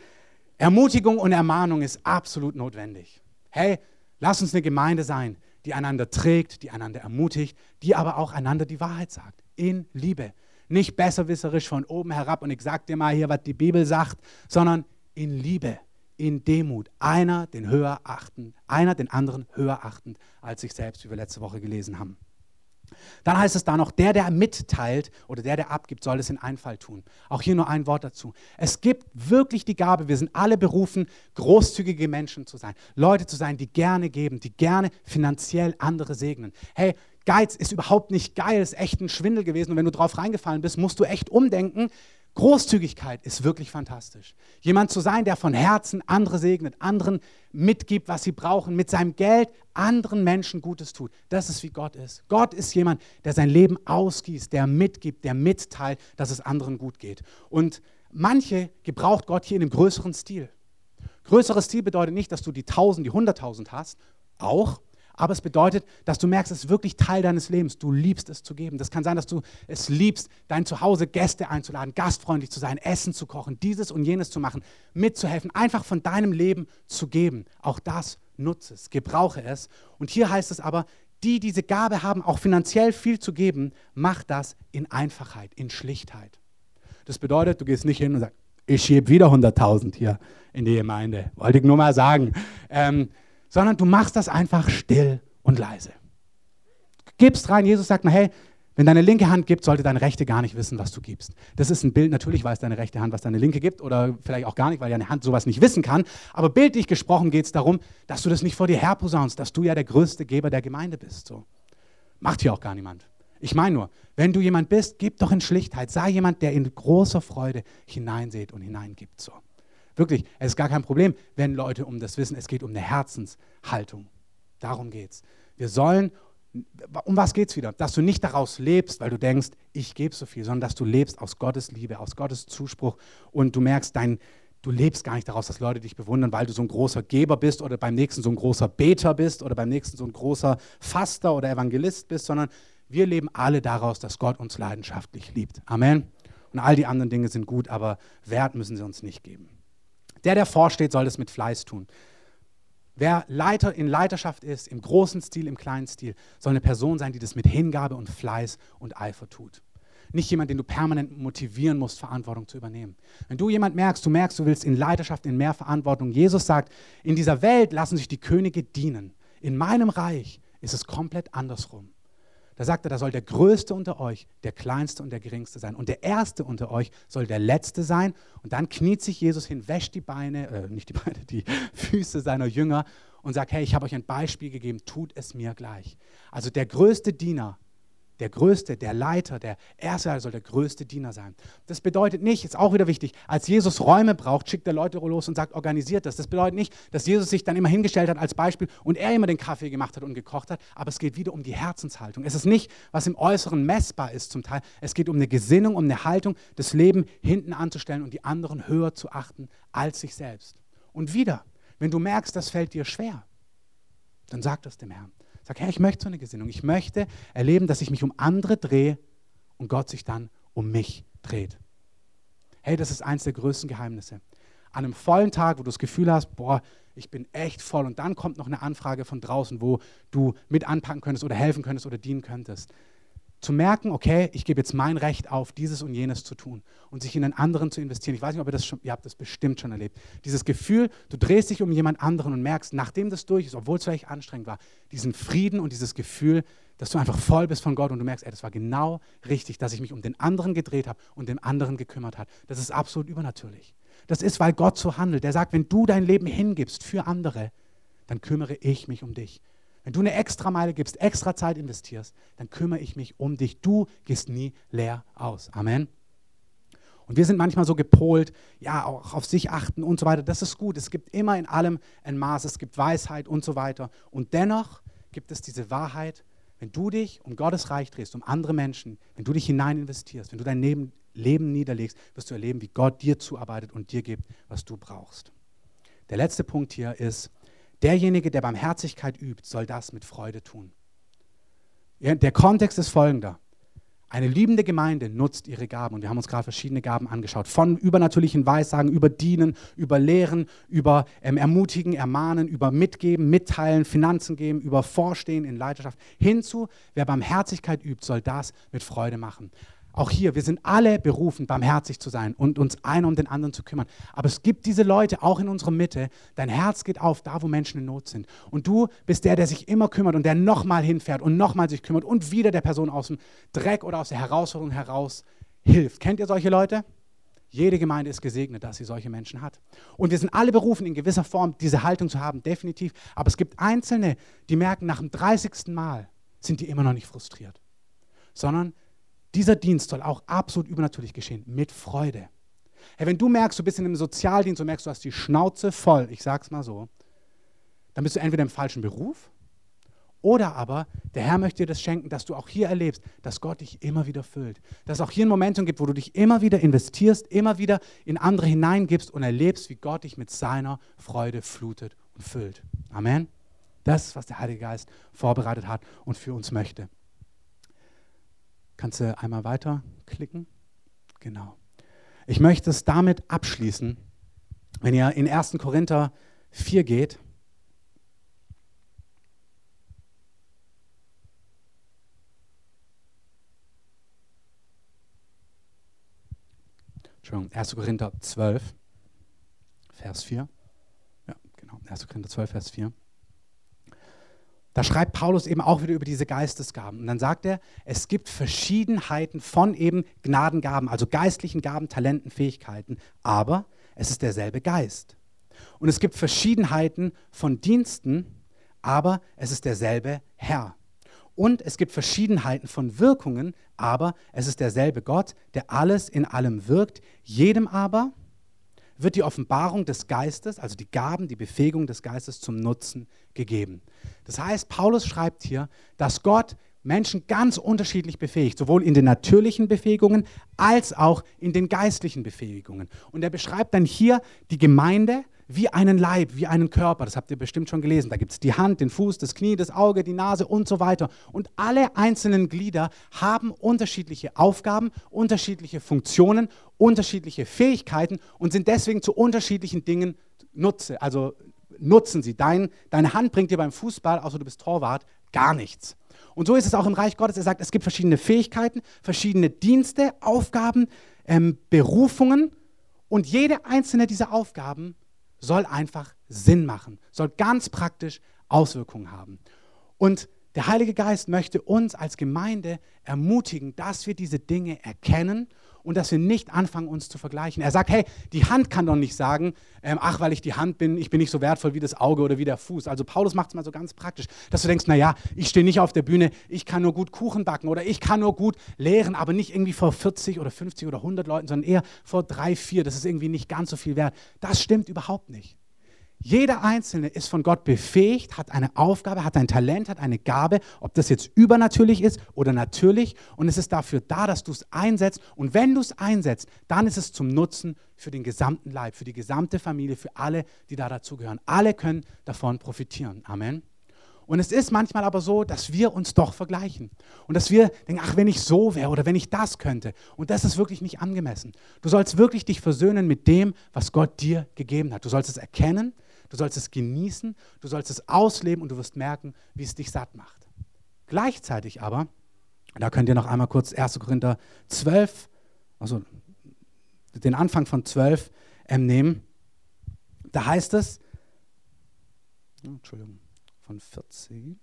Ermutigung und Ermahnung ist absolut notwendig. Hey, lass uns eine Gemeinde sein, die einander trägt, die einander ermutigt, die aber auch einander die Wahrheit sagt. In Liebe. Nicht besserwisserisch von oben herab und ich sag dir mal hier, was die Bibel sagt, sondern in Liebe in Demut. Einer den höher achten, einer den anderen höher achtend als sich selbst, wie wir letzte Woche gelesen haben. Dann heißt es da noch, der, der mitteilt oder der, der abgibt, soll es in Einfall tun. Auch hier nur ein Wort dazu. Es gibt wirklich die Gabe, wir sind alle berufen, großzügige Menschen zu sein. Leute zu sein, die gerne geben, die gerne finanziell andere segnen. Hey, Geiz ist überhaupt nicht geil, ist echt ein Schwindel gewesen. Und wenn du drauf reingefallen bist, musst du echt umdenken. Großzügigkeit ist wirklich fantastisch. Jemand zu sein, der von Herzen andere segnet, anderen mitgibt, was sie brauchen, mit seinem Geld anderen Menschen Gutes tut. Das ist wie Gott ist. Gott ist jemand, der sein Leben ausgießt, der mitgibt, der mitteilt, dass es anderen gut geht. Und manche gebraucht Gott hier in einem größeren Stil. Größeres Stil bedeutet nicht, dass du die 1000, die 100.000 hast, auch, aber es bedeutet, dass du merkst, es ist wirklich Teil deines Lebens. Du liebst es zu geben. Das kann sein, dass du es liebst, dein Zuhause Gäste einzuladen, gastfreundlich zu sein, Essen zu kochen, dieses und jenes zu machen, mitzuhelfen, einfach von deinem Leben zu geben. Auch das nutze es, gebrauche es. Und hier heißt es aber, die diese Gabe haben, auch finanziell viel zu geben, mach das in Einfachheit, in Schlichtheit. Das bedeutet, du gehst nicht hin und sagst, ich gebe wieder 100.000 hier in die Gemeinde. Wollte ich nur mal sagen. Ähm, sondern du machst das einfach still und leise. Gibst rein. Jesus sagt, na hey, wenn deine linke Hand gibt, sollte deine rechte gar nicht wissen, was du gibst. Das ist ein Bild, natürlich weiß deine rechte Hand, was deine linke gibt oder vielleicht auch gar nicht, weil deine Hand sowas nicht wissen kann. Aber bildlich gesprochen geht es darum, dass du das nicht vor dir herposaunst, dass du ja der größte Geber der Gemeinde bist. So. Macht hier auch gar niemand. Ich meine nur, wenn du jemand bist, gib doch in Schlichtheit. Sei jemand, der in großer Freude hineinseht und hineingibt. So. Wirklich, es ist gar kein Problem, wenn Leute um das wissen. Es geht um eine Herzenshaltung. Darum geht es. Wir sollen, um was geht es wieder? Dass du nicht daraus lebst, weil du denkst, ich gebe so viel, sondern dass du lebst aus Gottes Liebe, aus Gottes Zuspruch und du merkst, dein, du lebst gar nicht daraus, dass Leute dich bewundern, weil du so ein großer Geber bist oder beim nächsten so ein großer Beter bist oder beim nächsten so ein großer Faster oder Evangelist bist, sondern wir leben alle daraus, dass Gott uns leidenschaftlich liebt. Amen. Und all die anderen Dinge sind gut, aber Wert müssen sie uns nicht geben. Der, der vorsteht, soll das mit Fleiß tun. Wer Leiter in Leiterschaft ist, im großen Stil, im kleinen Stil, soll eine Person sein, die das mit Hingabe und Fleiß und Eifer tut. Nicht jemand, den du permanent motivieren musst, Verantwortung zu übernehmen. Wenn du jemand merkst, du merkst, du willst in Leiterschaft, in mehr Verantwortung. Jesus sagt, in dieser Welt lassen sich die Könige dienen. In meinem Reich ist es komplett andersrum. Da sagt er, da soll der Größte unter euch der Kleinste und der Geringste sein. Und der Erste unter euch soll der Letzte sein. Und dann kniet sich Jesus hin, wäscht die Beine, äh, nicht die Beine, die Füße seiner Jünger und sagt, hey, ich habe euch ein Beispiel gegeben, tut es mir gleich. Also der größte Diener der Größte, der Leiter, der Erste soll der größte Diener sein. Das bedeutet nicht, ist auch wieder wichtig, als Jesus Räume braucht, schickt er Leute los und sagt, organisiert das. Das bedeutet nicht, dass Jesus sich dann immer hingestellt hat als Beispiel und er immer den Kaffee gemacht hat und gekocht hat, aber es geht wieder um die Herzenshaltung. Es ist nicht, was im Äußeren messbar ist zum Teil. Es geht um eine Gesinnung, um eine Haltung, das Leben hinten anzustellen und die anderen höher zu achten als sich selbst. Und wieder, wenn du merkst, das fällt dir schwer, dann sag das dem Herrn. Sag, Herr, ich möchte so eine Gesinnung. Ich möchte erleben, dass ich mich um andere drehe und Gott sich dann um mich dreht. Hey, das ist eins der größten Geheimnisse. An einem vollen Tag, wo du das Gefühl hast, boah, ich bin echt voll und dann kommt noch eine Anfrage von draußen, wo du mit anpacken könntest oder helfen könntest oder dienen könntest zu merken, okay, ich gebe jetzt mein Recht auf, dieses und jenes zu tun und sich in einen anderen zu investieren. Ich weiß nicht, ob ihr das schon, ihr habt das bestimmt schon erlebt. Dieses Gefühl, du drehst dich um jemand anderen und merkst, nachdem das durch ist, obwohl es vielleicht anstrengend war, diesen Frieden und dieses Gefühl, dass du einfach voll bist von Gott und du merkst, ey, das war genau richtig, dass ich mich um den anderen gedreht habe und den anderen gekümmert habe. Das ist absolut übernatürlich. Das ist, weil Gott so handelt. Der sagt, wenn du dein Leben hingibst für andere, dann kümmere ich mich um dich. Wenn du eine extra Meile gibst, extra Zeit investierst, dann kümmere ich mich um dich. Du gehst nie leer aus. Amen. Und wir sind manchmal so gepolt, ja, auch auf sich achten und so weiter. Das ist gut. Es gibt immer in allem ein Maß, es gibt Weisheit und so weiter. Und dennoch gibt es diese Wahrheit, wenn du dich um Gottes Reich drehst, um andere Menschen, wenn du dich hinein investierst, wenn du dein Leben, niederlegst, wirst du erleben, wie Gott dir zuarbeitet und dir gibt, was du brauchst. Der letzte Punkt hier ist, Derjenige, der Barmherzigkeit übt, soll das mit Freude tun. Der Kontext ist folgender. Eine liebende Gemeinde nutzt ihre Gaben und wir haben uns gerade verschiedene Gaben angeschaut. Von übernatürlichen Weissagen, über Dienen, über Lehren, über ähm, Ermutigen, Ermahnen, über Mitgeben, Mitteilen, Finanzen geben, über Vorstehen in Leiterschaft. Hinzu, wer Barmherzigkeit übt, soll das mit Freude machen. Auch hier, wir sind alle berufen, barmherzig zu sein und uns einer um den anderen zu kümmern. Aber es gibt diese Leute auch in unserer Mitte. Dein Herz geht auf, da wo Menschen in Not sind. Und du bist der, der sich immer kümmert und der nochmal hinfährt und nochmal sich kümmert und wieder der Person aus dem Dreck oder aus der Herausforderung heraus hilft. Kennt ihr solche Leute? Jede Gemeinde ist gesegnet, dass sie solche Menschen hat. Und wir sind alle berufen, in gewisser Form diese Haltung zu haben, definitiv. Aber es gibt Einzelne, die merken, nach dem 30. Mal sind die immer noch nicht frustriert, sondern dieser Dienst soll auch absolut übernatürlich geschehen, mit Freude. Hey, wenn du merkst, du bist in einem Sozialdienst und merkst, du hast die Schnauze voll, ich sag's mal so, dann bist du entweder im falschen Beruf oder aber der Herr möchte dir das schenken, dass du auch hier erlebst, dass Gott dich immer wieder füllt. Dass es auch hier ein Momentum gibt, wo du dich immer wieder investierst, immer wieder in andere hineingibst und erlebst, wie Gott dich mit seiner Freude flutet und füllt. Amen. Das, was der Heilige Geist vorbereitet hat und für uns möchte. Kannst du einmal weiter klicken? Genau. Ich möchte es damit abschließen, wenn ihr in 1. Korinther 4 geht. Entschuldigung, 1. Korinther 12, Vers 4. Ja, genau, 1. Korinther 12, Vers 4. Da schreibt Paulus eben auch wieder über diese Geistesgaben. Und dann sagt er, es gibt Verschiedenheiten von eben Gnadengaben, also geistlichen Gaben, Talenten, Fähigkeiten, aber es ist derselbe Geist. Und es gibt Verschiedenheiten von Diensten, aber es ist derselbe Herr. Und es gibt Verschiedenheiten von Wirkungen, aber es ist derselbe Gott, der alles in allem wirkt. Jedem aber wird die Offenbarung des Geistes, also die Gaben, die Befähigung des Geistes zum Nutzen gegeben. Das heißt, Paulus schreibt hier, dass Gott Menschen ganz unterschiedlich befähigt, sowohl in den natürlichen Befähigungen als auch in den geistlichen Befähigungen. Und er beschreibt dann hier die Gemeinde wie einen Leib, wie einen Körper. Das habt ihr bestimmt schon gelesen. Da gibt es die Hand, den Fuß, das Knie, das Auge, die Nase und so weiter. Und alle einzelnen Glieder haben unterschiedliche Aufgaben, unterschiedliche Funktionen, unterschiedliche Fähigkeiten und sind deswegen zu unterschiedlichen Dingen nutze. Also nutzen sie. Dein, deine Hand bringt dir beim Fußball, außer du bist Torwart, gar nichts. Und so ist es auch im Reich Gottes. Er sagt, es gibt verschiedene Fähigkeiten, verschiedene Dienste, Aufgaben, ähm, Berufungen. Und jede einzelne dieser Aufgaben soll einfach Sinn machen, soll ganz praktisch Auswirkungen haben. Und der Heilige Geist möchte uns als Gemeinde ermutigen, dass wir diese Dinge erkennen und dass wir nicht anfangen, uns zu vergleichen. Er sagt, hey, die Hand kann doch nicht sagen, ähm, ach, weil ich die Hand bin, ich bin nicht so wertvoll wie das Auge oder wie der Fuß. Also Paulus macht es mal so ganz praktisch, dass du denkst, naja, ich stehe nicht auf der Bühne, ich kann nur gut Kuchen backen oder ich kann nur gut lehren, aber nicht irgendwie vor 40 oder 50 oder 100 Leuten, sondern eher vor drei, vier. Das ist irgendwie nicht ganz so viel wert. Das stimmt überhaupt nicht. Jeder Einzelne ist von Gott befähigt, hat eine Aufgabe, hat ein Talent, hat eine Gabe, ob das jetzt übernatürlich ist oder natürlich. Und es ist dafür da, dass du es einsetzt. Und wenn du es einsetzt, dann ist es zum Nutzen für den gesamten Leib, für die gesamte Familie, für alle, die da dazugehören. Alle können davon profitieren. Amen. Und es ist manchmal aber so, dass wir uns doch vergleichen. Und dass wir denken, ach, wenn ich so wäre oder wenn ich das könnte. Und das ist wirklich nicht angemessen. Du sollst wirklich dich versöhnen mit dem, was Gott dir gegeben hat. Du sollst es erkennen Du sollst es genießen, du sollst es ausleben und du wirst merken, wie es dich satt macht. Gleichzeitig aber, da könnt ihr noch einmal kurz 1. Korinther 12, also den Anfang von 12 ähm, nehmen. Da heißt es, Entschuldigung, von 14.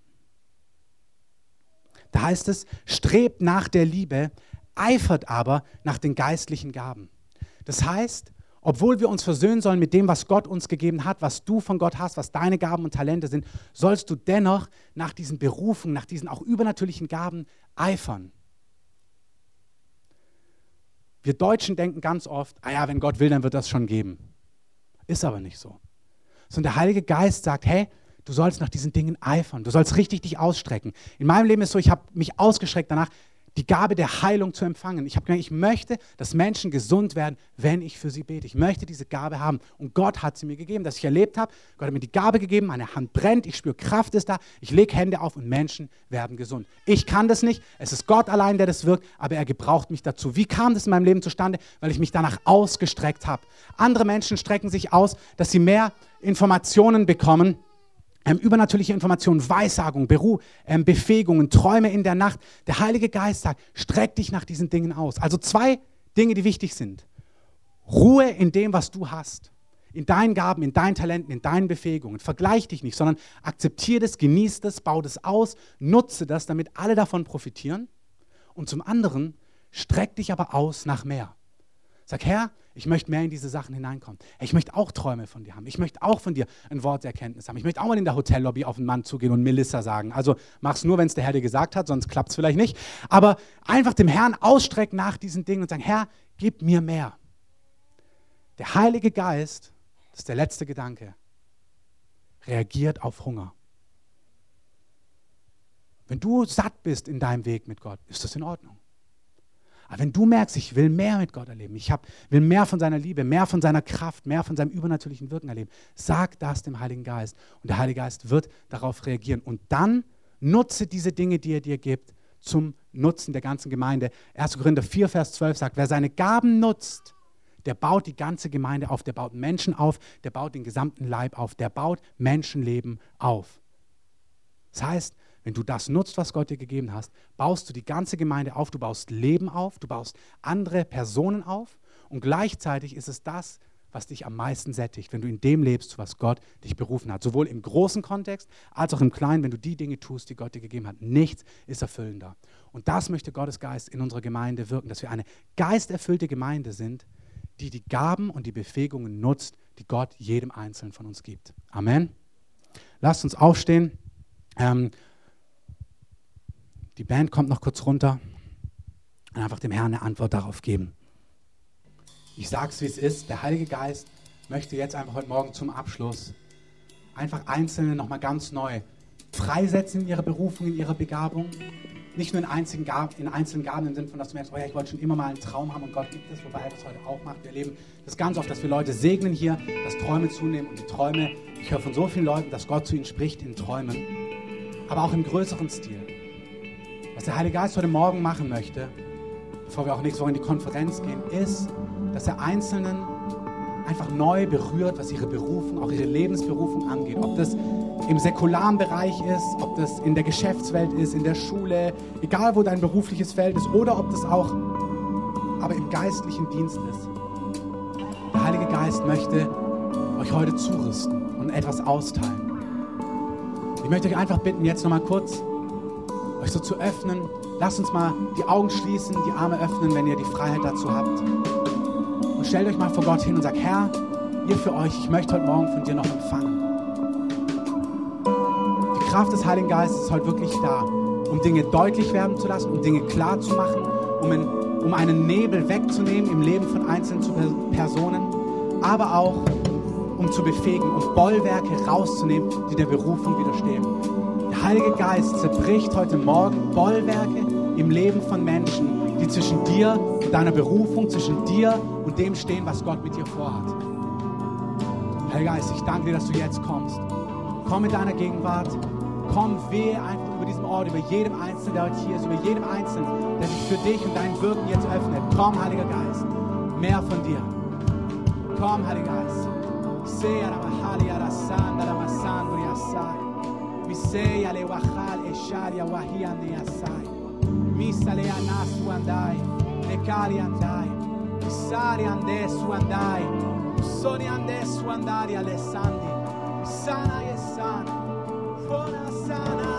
Da heißt es, strebt nach der Liebe, eifert aber nach den geistlichen Gaben. Das heißt, obwohl wir uns versöhnen sollen mit dem, was Gott uns gegeben hat, was du von Gott hast, was deine Gaben und Talente sind, sollst du dennoch nach diesen Berufen, nach diesen auch übernatürlichen Gaben eifern. Wir Deutschen denken ganz oft, ah ja, wenn Gott will, dann wird das schon geben. Ist aber nicht so. Sondern der Heilige Geist sagt, hey, du sollst nach diesen Dingen eifern, du sollst richtig dich ausstrecken. In meinem Leben ist so, ich habe mich ausgestreckt danach, die Gabe der Heilung zu empfangen. Ich habe gesagt, ich möchte, dass Menschen gesund werden, wenn ich für sie bete. Ich möchte diese Gabe haben. Und Gott hat sie mir gegeben, dass ich erlebt habe. Gott hat mir die Gabe gegeben, meine Hand brennt, ich spüre Kraft ist da, ich lege Hände auf und Menschen werden gesund. Ich kann das nicht, es ist Gott allein, der das wirkt, aber er gebraucht mich dazu. Wie kam das in meinem Leben zustande? Weil ich mich danach ausgestreckt habe. Andere Menschen strecken sich aus, dass sie mehr Informationen bekommen ähm, übernatürliche Informationen, Weissagung, Beru ähm, Befähigungen, Träume in der Nacht. Der Heilige Geist sagt, streck dich nach diesen Dingen aus. Also zwei Dinge, die wichtig sind. Ruhe in dem, was du hast. In deinen Gaben, in deinen Talenten, in deinen Befähigungen. Vergleich dich nicht, sondern akzeptiere das, genieße das, bau das aus, nutze das, damit alle davon profitieren. Und zum anderen, streck dich aber aus nach mehr. Sag, Herr, ich möchte mehr in diese Sachen hineinkommen. Ich möchte auch Träume von dir haben. Ich möchte auch von dir ein Wort der Erkenntnis haben. Ich möchte auch mal in der Hotellobby auf einen Mann zugehen und Melissa sagen. Also mach es nur, wenn es der Herr dir gesagt hat, sonst klappt es vielleicht nicht. Aber einfach dem Herrn ausstrecken nach diesen Dingen und sagen, Herr, gib mir mehr. Der Heilige Geist, das ist der letzte Gedanke, reagiert auf Hunger. Wenn du satt bist in deinem Weg mit Gott, ist das in Ordnung. Aber wenn du merkst, ich will mehr mit Gott erleben, ich hab, will mehr von seiner Liebe, mehr von seiner Kraft, mehr von seinem übernatürlichen Wirken erleben, sag das dem Heiligen Geist. Und der Heilige Geist wird darauf reagieren. Und dann nutze diese Dinge, die er dir gibt, zum Nutzen der ganzen Gemeinde. 1. Korinther 4, Vers 12 sagt, wer seine Gaben nutzt, der baut die ganze Gemeinde auf, der baut Menschen auf, der baut den gesamten Leib auf, der baut Menschenleben auf. Das heißt, wenn du das nutzt, was Gott dir gegeben hast, baust du die ganze Gemeinde auf, du baust Leben auf, du baust andere Personen auf und gleichzeitig ist es das, was dich am meisten sättigt, wenn du in dem lebst, was Gott dich berufen hat. Sowohl im großen Kontext als auch im kleinen, wenn du die Dinge tust, die Gott dir gegeben hat. Nichts ist erfüllender. Und das möchte Gottes Geist in unserer Gemeinde wirken, dass wir eine geisterfüllte Gemeinde sind, die die Gaben und die Befähigungen nutzt, die Gott jedem Einzelnen von uns gibt. Amen. Lasst uns aufstehen. Ähm, die Band kommt noch kurz runter und einfach dem Herrn eine Antwort darauf geben. Ich sage es, wie es ist. Der Heilige Geist möchte jetzt einfach heute Morgen zum Abschluss einfach Einzelne nochmal ganz neu freisetzen in ihrer Berufung, in ihrer Begabung. Nicht nur in einzelnen, Gaben, in einzelnen Gaben im Sinne von, dass du merkst, oh ja, ich wollte schon immer mal einen Traum haben und Gott gibt es, wobei er das heute auch macht. Wir erleben das ganz oft, dass wir Leute segnen hier, dass Träume zunehmen und die Träume, ich höre von so vielen Leuten, dass Gott zu ihnen spricht in Träumen, aber auch im größeren Stil. Was der Heilige Geist heute Morgen machen möchte, bevor wir auch nächste Woche in die Konferenz gehen, ist, dass er Einzelnen einfach neu berührt, was ihre Berufung, auch ihre Lebensberufung angeht. Ob das im säkularen Bereich ist, ob das in der Geschäftswelt ist, in der Schule, egal wo dein berufliches Feld ist, oder ob das auch aber im geistlichen Dienst ist. Der Heilige Geist möchte euch heute zurüsten und etwas austeilen. Ich möchte euch einfach bitten, jetzt nochmal kurz euch so zu öffnen. Lasst uns mal die Augen schließen, die Arme öffnen, wenn ihr die Freiheit dazu habt. Und stellt euch mal vor Gott hin und sagt, Herr, ihr für euch, ich möchte heute Morgen von dir noch empfangen. Die Kraft des Heiligen Geistes ist heute wirklich da, um Dinge deutlich werden zu lassen, um Dinge klar zu machen, um, in, um einen Nebel wegzunehmen im Leben von einzelnen Personen, aber auch um zu befähigen, um Bollwerke rauszunehmen, die der Berufung widerstehen. Der Heilige Geist zerbricht heute Morgen Bollwerke im Leben von Menschen, die zwischen dir und deiner Berufung, zwischen dir und dem stehen, was Gott mit dir vorhat. Heiliger Geist, ich danke dir, dass du jetzt kommst. Komm in deiner Gegenwart. Komm, wehe einfach über diesem Ort, über jedem Einzelnen, der heute hier ist, über jedem Einzelnen, der sich für dich und dein Wirken jetzt öffnet. Komm, Heiliger Geist, mehr von dir. Komm, Heiliger Geist. Seya la mahali ya Miseya le wahal e sharia wahia ne asai. Misa le anasu andai. Ne kali andai. Misari andesu andai. Soni andesu andari alessandi. Sana e sana. Fona sana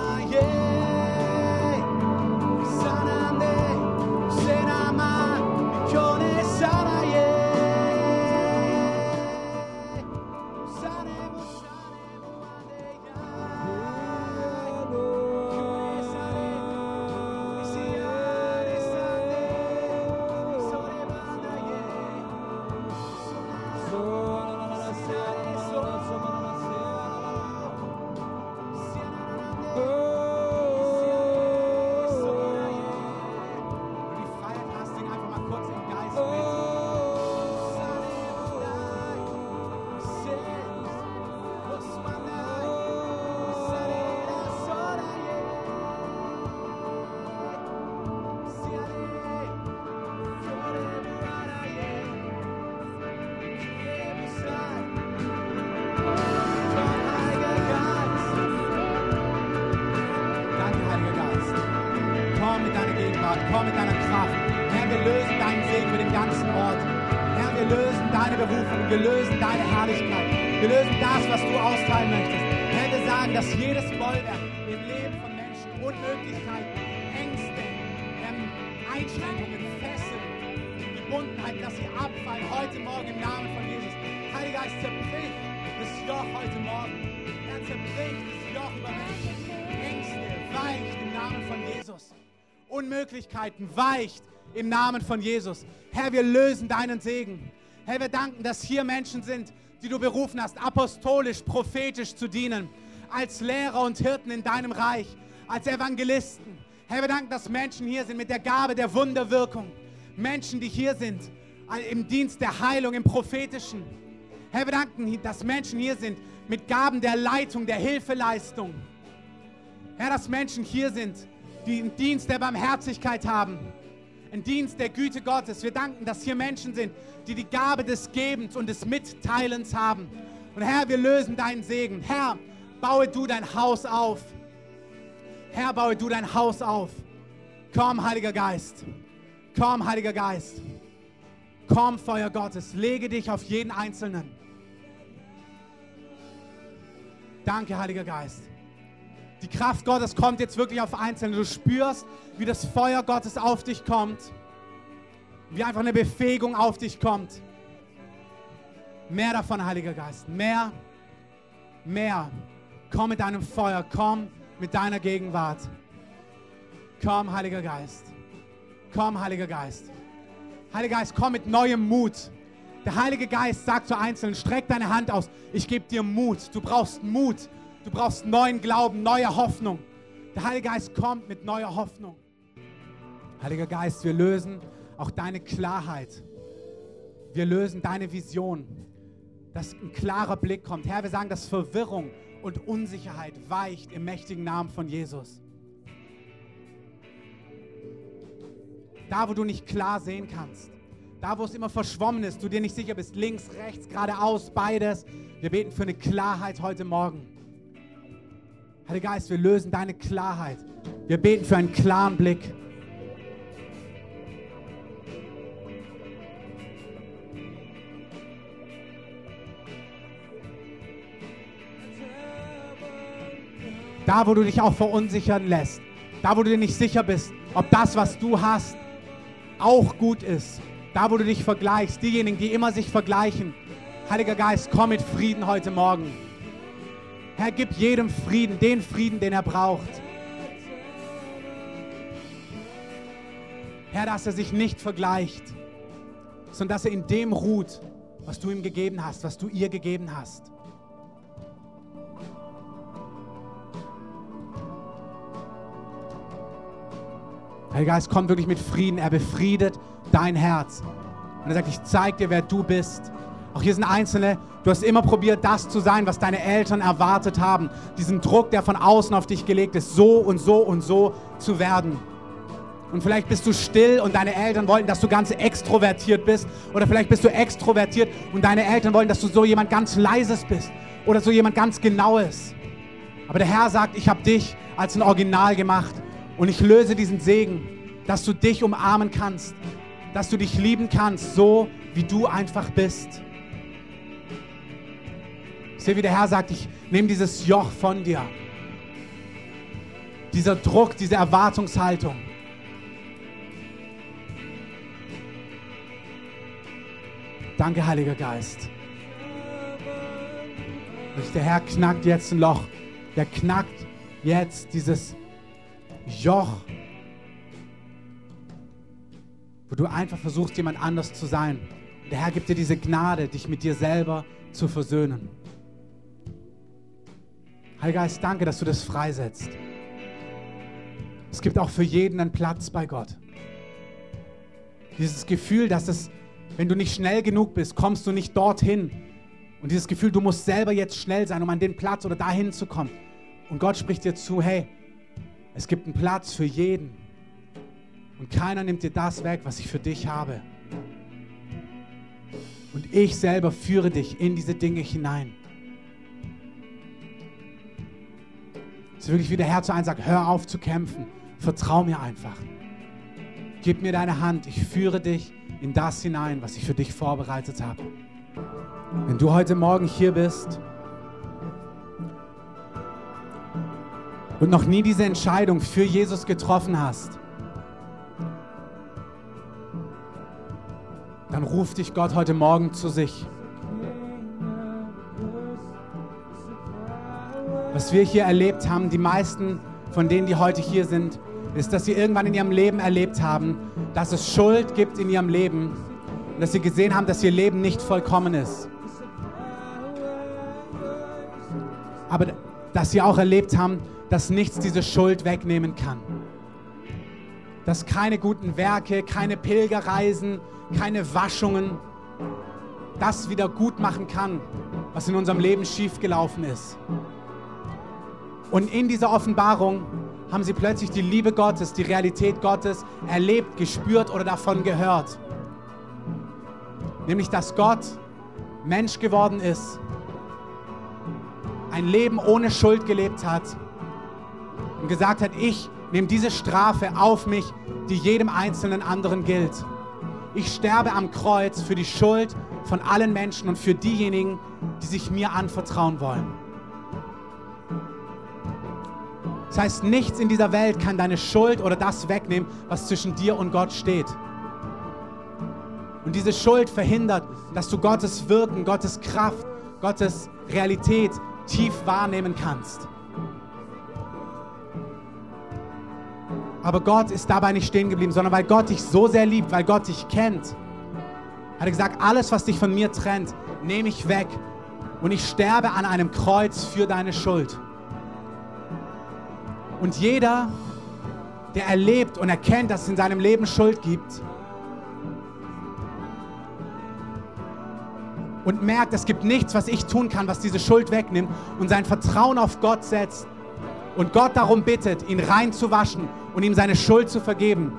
Unmöglichkeiten weicht im Namen von Jesus. Herr, wir lösen deinen Segen. Herr, wir danken, dass hier Menschen sind, die du berufen hast, apostolisch, prophetisch zu dienen, als Lehrer und Hirten in deinem Reich, als Evangelisten. Herr, wir danken, dass Menschen hier sind mit der Gabe der Wunderwirkung. Menschen, die hier sind, im Dienst der Heilung, im Prophetischen. Herr, wir danken, dass Menschen hier sind mit Gaben der Leitung, der Hilfeleistung. Herr, dass Menschen hier sind, die einen Dienst der Barmherzigkeit haben, einen Dienst der Güte Gottes. Wir danken, dass hier Menschen sind, die die Gabe des Gebens und des Mitteilens haben. Und Herr, wir lösen deinen Segen. Herr, baue du dein Haus auf. Herr, baue du dein Haus auf. Komm, Heiliger Geist. Komm, Heiliger Geist. Komm, Feuer Gottes. Lege dich auf jeden Einzelnen. Danke, Heiliger Geist. Die Kraft Gottes kommt jetzt wirklich auf Einzelne. Du spürst, wie das Feuer Gottes auf dich kommt. Wie einfach eine Befähigung auf dich kommt. Mehr davon, Heiliger Geist. Mehr, mehr. Komm mit deinem Feuer. Komm mit deiner Gegenwart. Komm, Heiliger Geist. Komm, Heiliger Geist. Heiliger Geist, komm mit neuem Mut. Der Heilige Geist sagt zu Einzelnen, streck deine Hand aus. Ich gebe dir Mut. Du brauchst Mut. Du brauchst neuen Glauben, neue Hoffnung. Der Heilige Geist kommt mit neuer Hoffnung. Heiliger Geist, wir lösen auch deine Klarheit. Wir lösen deine Vision, dass ein klarer Blick kommt. Herr, wir sagen, dass Verwirrung und Unsicherheit weicht im mächtigen Namen von Jesus. Da, wo du nicht klar sehen kannst, da, wo es immer verschwommen ist, du dir nicht sicher bist, links, rechts, geradeaus, beides. Wir beten für eine Klarheit heute Morgen. Heiliger Geist, wir lösen deine Klarheit. Wir beten für einen klaren Blick. Da, wo du dich auch verunsichern lässt. Da, wo du dir nicht sicher bist, ob das, was du hast, auch gut ist. Da, wo du dich vergleichst. Diejenigen, die immer sich vergleichen. Heiliger Geist, komm mit Frieden heute Morgen. Herr, gib jedem Frieden, den Frieden, den er braucht. Herr, dass er sich nicht vergleicht, sondern dass er in dem ruht, was du ihm gegeben hast, was du ihr gegeben hast. Heiliger Geist kommt wirklich mit Frieden. Er befriedet dein Herz. Und er sagt, ich zeige dir, wer du bist. Auch hier sind Einzelne, du hast immer probiert, das zu sein, was deine Eltern erwartet haben. Diesen Druck, der von außen auf dich gelegt ist, so und so und so zu werden. Und vielleicht bist du still und deine Eltern wollten, dass du ganz extrovertiert bist. Oder vielleicht bist du extrovertiert und deine Eltern wollen, dass du so jemand ganz leises bist. Oder so jemand ganz genaues. Aber der Herr sagt, ich habe dich als ein Original gemacht. Und ich löse diesen Segen, dass du dich umarmen kannst. Dass du dich lieben kannst, so wie du einfach bist. Sehe, wie der Herr sagt, ich nehme dieses Joch von dir. Dieser Druck, diese Erwartungshaltung. Danke, Heiliger Geist. Der Herr knackt jetzt ein Loch. Der knackt jetzt dieses Joch, wo du einfach versuchst, jemand anders zu sein. Der Herr gibt dir diese Gnade, dich mit dir selber zu versöhnen. Heiliger Geist, danke, dass du das freisetzt. Es gibt auch für jeden einen Platz bei Gott. Dieses Gefühl, dass es, wenn du nicht schnell genug bist, kommst du nicht dorthin. Und dieses Gefühl, du musst selber jetzt schnell sein, um an den Platz oder dahin zu kommen. Und Gott spricht dir zu, hey, es gibt einen Platz für jeden. Und keiner nimmt dir das weg, was ich für dich habe. Und ich selber führe dich in diese Dinge hinein. Ist wirklich wie der Herr zu einem sagt, hör auf zu kämpfen, vertrau mir einfach. Gib mir deine Hand, ich führe dich in das hinein, was ich für dich vorbereitet habe. Wenn du heute Morgen hier bist und noch nie diese Entscheidung für Jesus getroffen hast, dann ruft dich Gott heute Morgen zu sich. Was wir hier erlebt haben, die meisten von denen, die heute hier sind, ist, dass sie irgendwann in ihrem Leben erlebt haben, dass es Schuld gibt in ihrem Leben und dass sie gesehen haben, dass ihr Leben nicht vollkommen ist. Aber dass sie auch erlebt haben, dass nichts diese Schuld wegnehmen kann. dass keine guten Werke, keine Pilgerreisen, keine Waschungen das wieder gut machen kann, was in unserem Leben schiefgelaufen ist. Und in dieser Offenbarung haben sie plötzlich die Liebe Gottes, die Realität Gottes erlebt, gespürt oder davon gehört. Nämlich, dass Gott Mensch geworden ist, ein Leben ohne Schuld gelebt hat und gesagt hat, ich nehme diese Strafe auf mich, die jedem einzelnen anderen gilt. Ich sterbe am Kreuz für die Schuld von allen Menschen und für diejenigen, die sich mir anvertrauen wollen. Das heißt, nichts in dieser Welt kann deine Schuld oder das wegnehmen, was zwischen dir und Gott steht. Und diese Schuld verhindert, dass du Gottes Wirken, Gottes Kraft, Gottes Realität tief wahrnehmen kannst. Aber Gott ist dabei nicht stehen geblieben, sondern weil Gott dich so sehr liebt, weil Gott dich kennt, hat er gesagt, alles, was dich von mir trennt, nehme ich weg und ich sterbe an einem Kreuz für deine Schuld. Und jeder, der erlebt und erkennt, dass es in seinem Leben Schuld gibt, und merkt, es gibt nichts, was ich tun kann, was diese Schuld wegnimmt und sein Vertrauen auf Gott setzt und Gott darum bittet, ihn reinzuwaschen und ihm seine Schuld zu vergeben,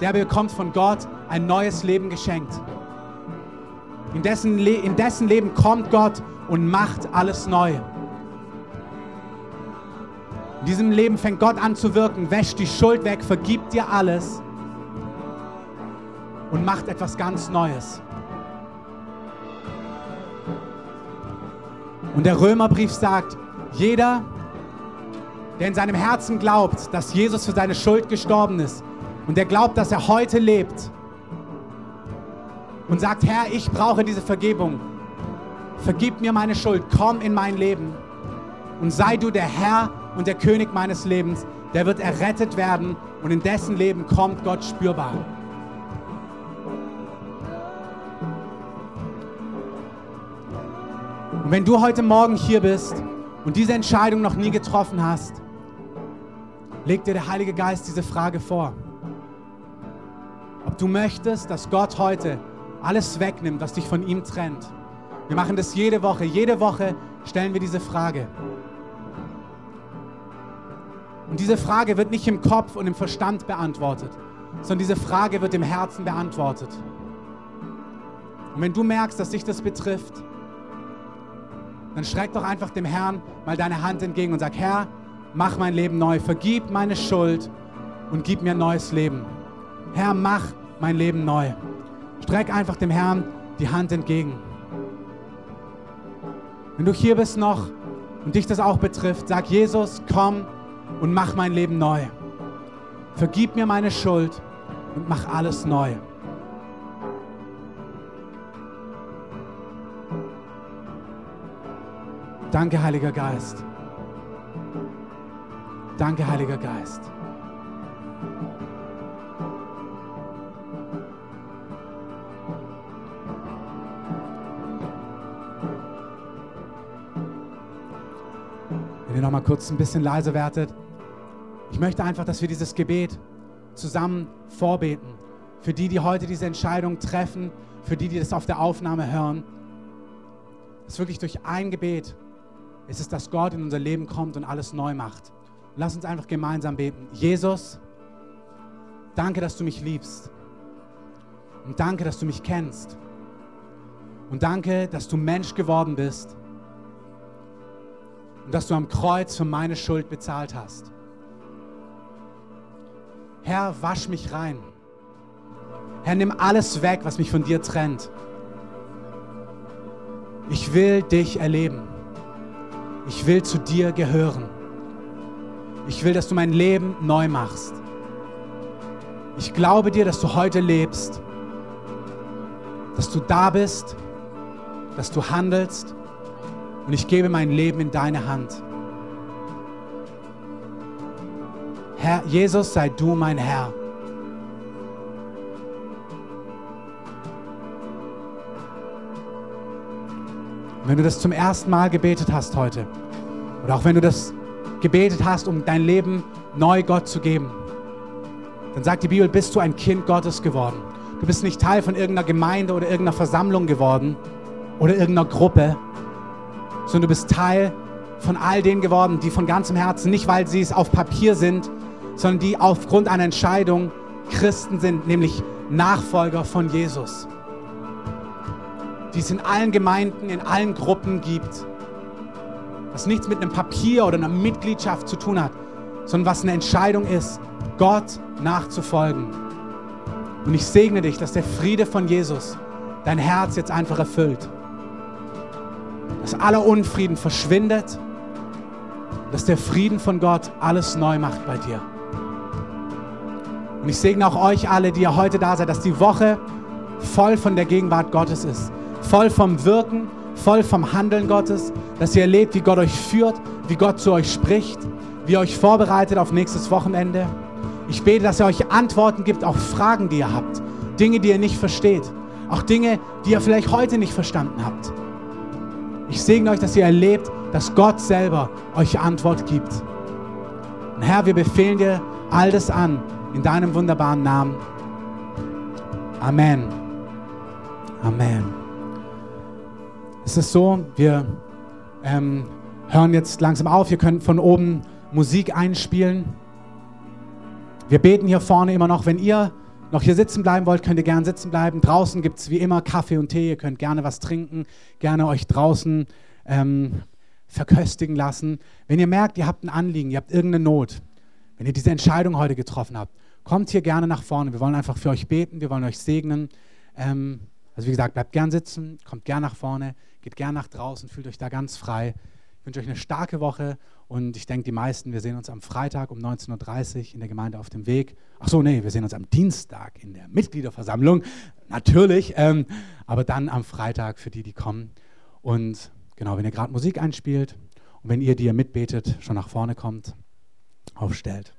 der bekommt von Gott ein neues Leben geschenkt. In dessen, Le in dessen Leben kommt Gott und macht alles neu. In diesem Leben fängt Gott an zu wirken, wäscht die Schuld weg, vergibt dir alles und macht etwas ganz Neues. Und der Römerbrief sagt, jeder, der in seinem Herzen glaubt, dass Jesus für seine Schuld gestorben ist und der glaubt, dass er heute lebt und sagt, Herr, ich brauche diese Vergebung, vergib mir meine Schuld, komm in mein Leben und sei du der Herr und der König meines Lebens, der wird errettet werden und in dessen Leben kommt Gott spürbar. Und wenn du heute Morgen hier bist und diese Entscheidung noch nie getroffen hast, legt dir der Heilige Geist diese Frage vor. Ob du möchtest, dass Gott heute alles wegnimmt, was dich von ihm trennt. Wir machen das jede Woche. Jede Woche stellen wir diese Frage. Und diese Frage wird nicht im Kopf und im Verstand beantwortet, sondern diese Frage wird im Herzen beantwortet. Und wenn du merkst, dass dich das betrifft, dann streck doch einfach dem Herrn mal deine Hand entgegen und sag, Herr, mach mein Leben neu, vergib meine Schuld und gib mir ein neues Leben. Herr, mach mein Leben neu. Streck einfach dem Herrn die Hand entgegen. Wenn du hier bist noch und dich das auch betrifft, sag Jesus, komm und mach mein Leben neu. Vergib mir meine Schuld und mach alles neu. Danke, Heiliger Geist. Danke, Heiliger Geist. Ihr noch mal kurz ein bisschen leiser werdet. Ich möchte einfach, dass wir dieses Gebet zusammen vorbeten. Für die, die heute diese Entscheidung treffen, für die, die das auf der Aufnahme hören. Dass wirklich durch ein Gebet ist es, dass Gott in unser Leben kommt und alles neu macht. Lass uns einfach gemeinsam beten. Jesus, danke, dass du mich liebst. Und danke, dass du mich kennst. Und danke, dass du Mensch geworden bist. Und dass du am Kreuz für meine Schuld bezahlt hast. Herr, wasch mich rein. Herr, nimm alles weg, was mich von dir trennt. Ich will dich erleben. Ich will zu dir gehören. Ich will, dass du mein Leben neu machst. Ich glaube dir, dass du heute lebst, dass du da bist, dass du handelst und ich gebe mein Leben in deine Hand. Herr Jesus, sei du mein Herr. wenn du das zum ersten Mal gebetet hast heute, oder auch wenn du das gebetet hast, um dein Leben neu Gott zu geben, dann sagt die Bibel, bist du ein Kind Gottes geworden. Du bist nicht Teil von irgendeiner Gemeinde oder irgendeiner Versammlung geworden oder irgendeiner Gruppe, sondern du bist Teil von all denen geworden, die von ganzem Herzen, nicht weil sie es auf Papier sind, sondern die aufgrund einer Entscheidung Christen sind, nämlich Nachfolger von Jesus. Die es in allen Gemeinden, in allen Gruppen gibt. Was nichts mit einem Papier oder einer Mitgliedschaft zu tun hat, sondern was eine Entscheidung ist, Gott nachzufolgen. Und ich segne dich, dass der Friede von Jesus dein Herz jetzt einfach erfüllt. Dass aller Unfrieden verschwindet. Dass der Frieden von Gott alles neu macht bei dir. Und ich segne auch euch alle, die ihr heute da seid, dass die Woche voll von der Gegenwart Gottes ist. Voll vom Wirken, voll vom Handeln Gottes. Dass ihr erlebt, wie Gott euch führt, wie Gott zu euch spricht, wie ihr euch vorbereitet auf nächstes Wochenende. Ich bete, dass er euch Antworten gibt auf Fragen, die ihr habt. Dinge, die ihr nicht versteht. Auch Dinge, die ihr vielleicht heute nicht verstanden habt. Ich segne euch, dass ihr erlebt, dass Gott selber euch Antwort gibt. Und Herr, wir befehlen dir all das an in deinem wunderbaren Namen. Amen. Amen. Es ist so, wir ähm, hören jetzt langsam auf. Wir können von oben Musik einspielen. Wir beten hier vorne immer noch. Wenn ihr noch hier sitzen bleiben wollt, könnt ihr gerne sitzen bleiben. Draußen gibt es wie immer Kaffee und Tee. Ihr könnt gerne was trinken, gerne euch draußen ähm, verköstigen lassen. Wenn ihr merkt, ihr habt ein Anliegen, ihr habt irgendeine Not, wenn ihr diese Entscheidung heute getroffen habt, kommt hier gerne nach vorne. Wir wollen einfach für euch beten, wir wollen euch segnen. Ähm, also wie gesagt, bleibt gern sitzen, kommt gern nach vorne, geht gern nach draußen, fühlt euch da ganz frei. Ich wünsche euch eine starke Woche und ich denke, die meisten, wir sehen uns am Freitag um 19.30 Uhr in der Gemeinde auf dem Weg. Ach so, nee, wir sehen uns am Dienstag in der Mitgliederversammlung, natürlich, ähm, aber dann am Freitag für die, die kommen. Und genau, wenn ihr gerade Musik einspielt und wenn ihr, die ihr mitbetet, schon nach vorne kommt, aufstellt.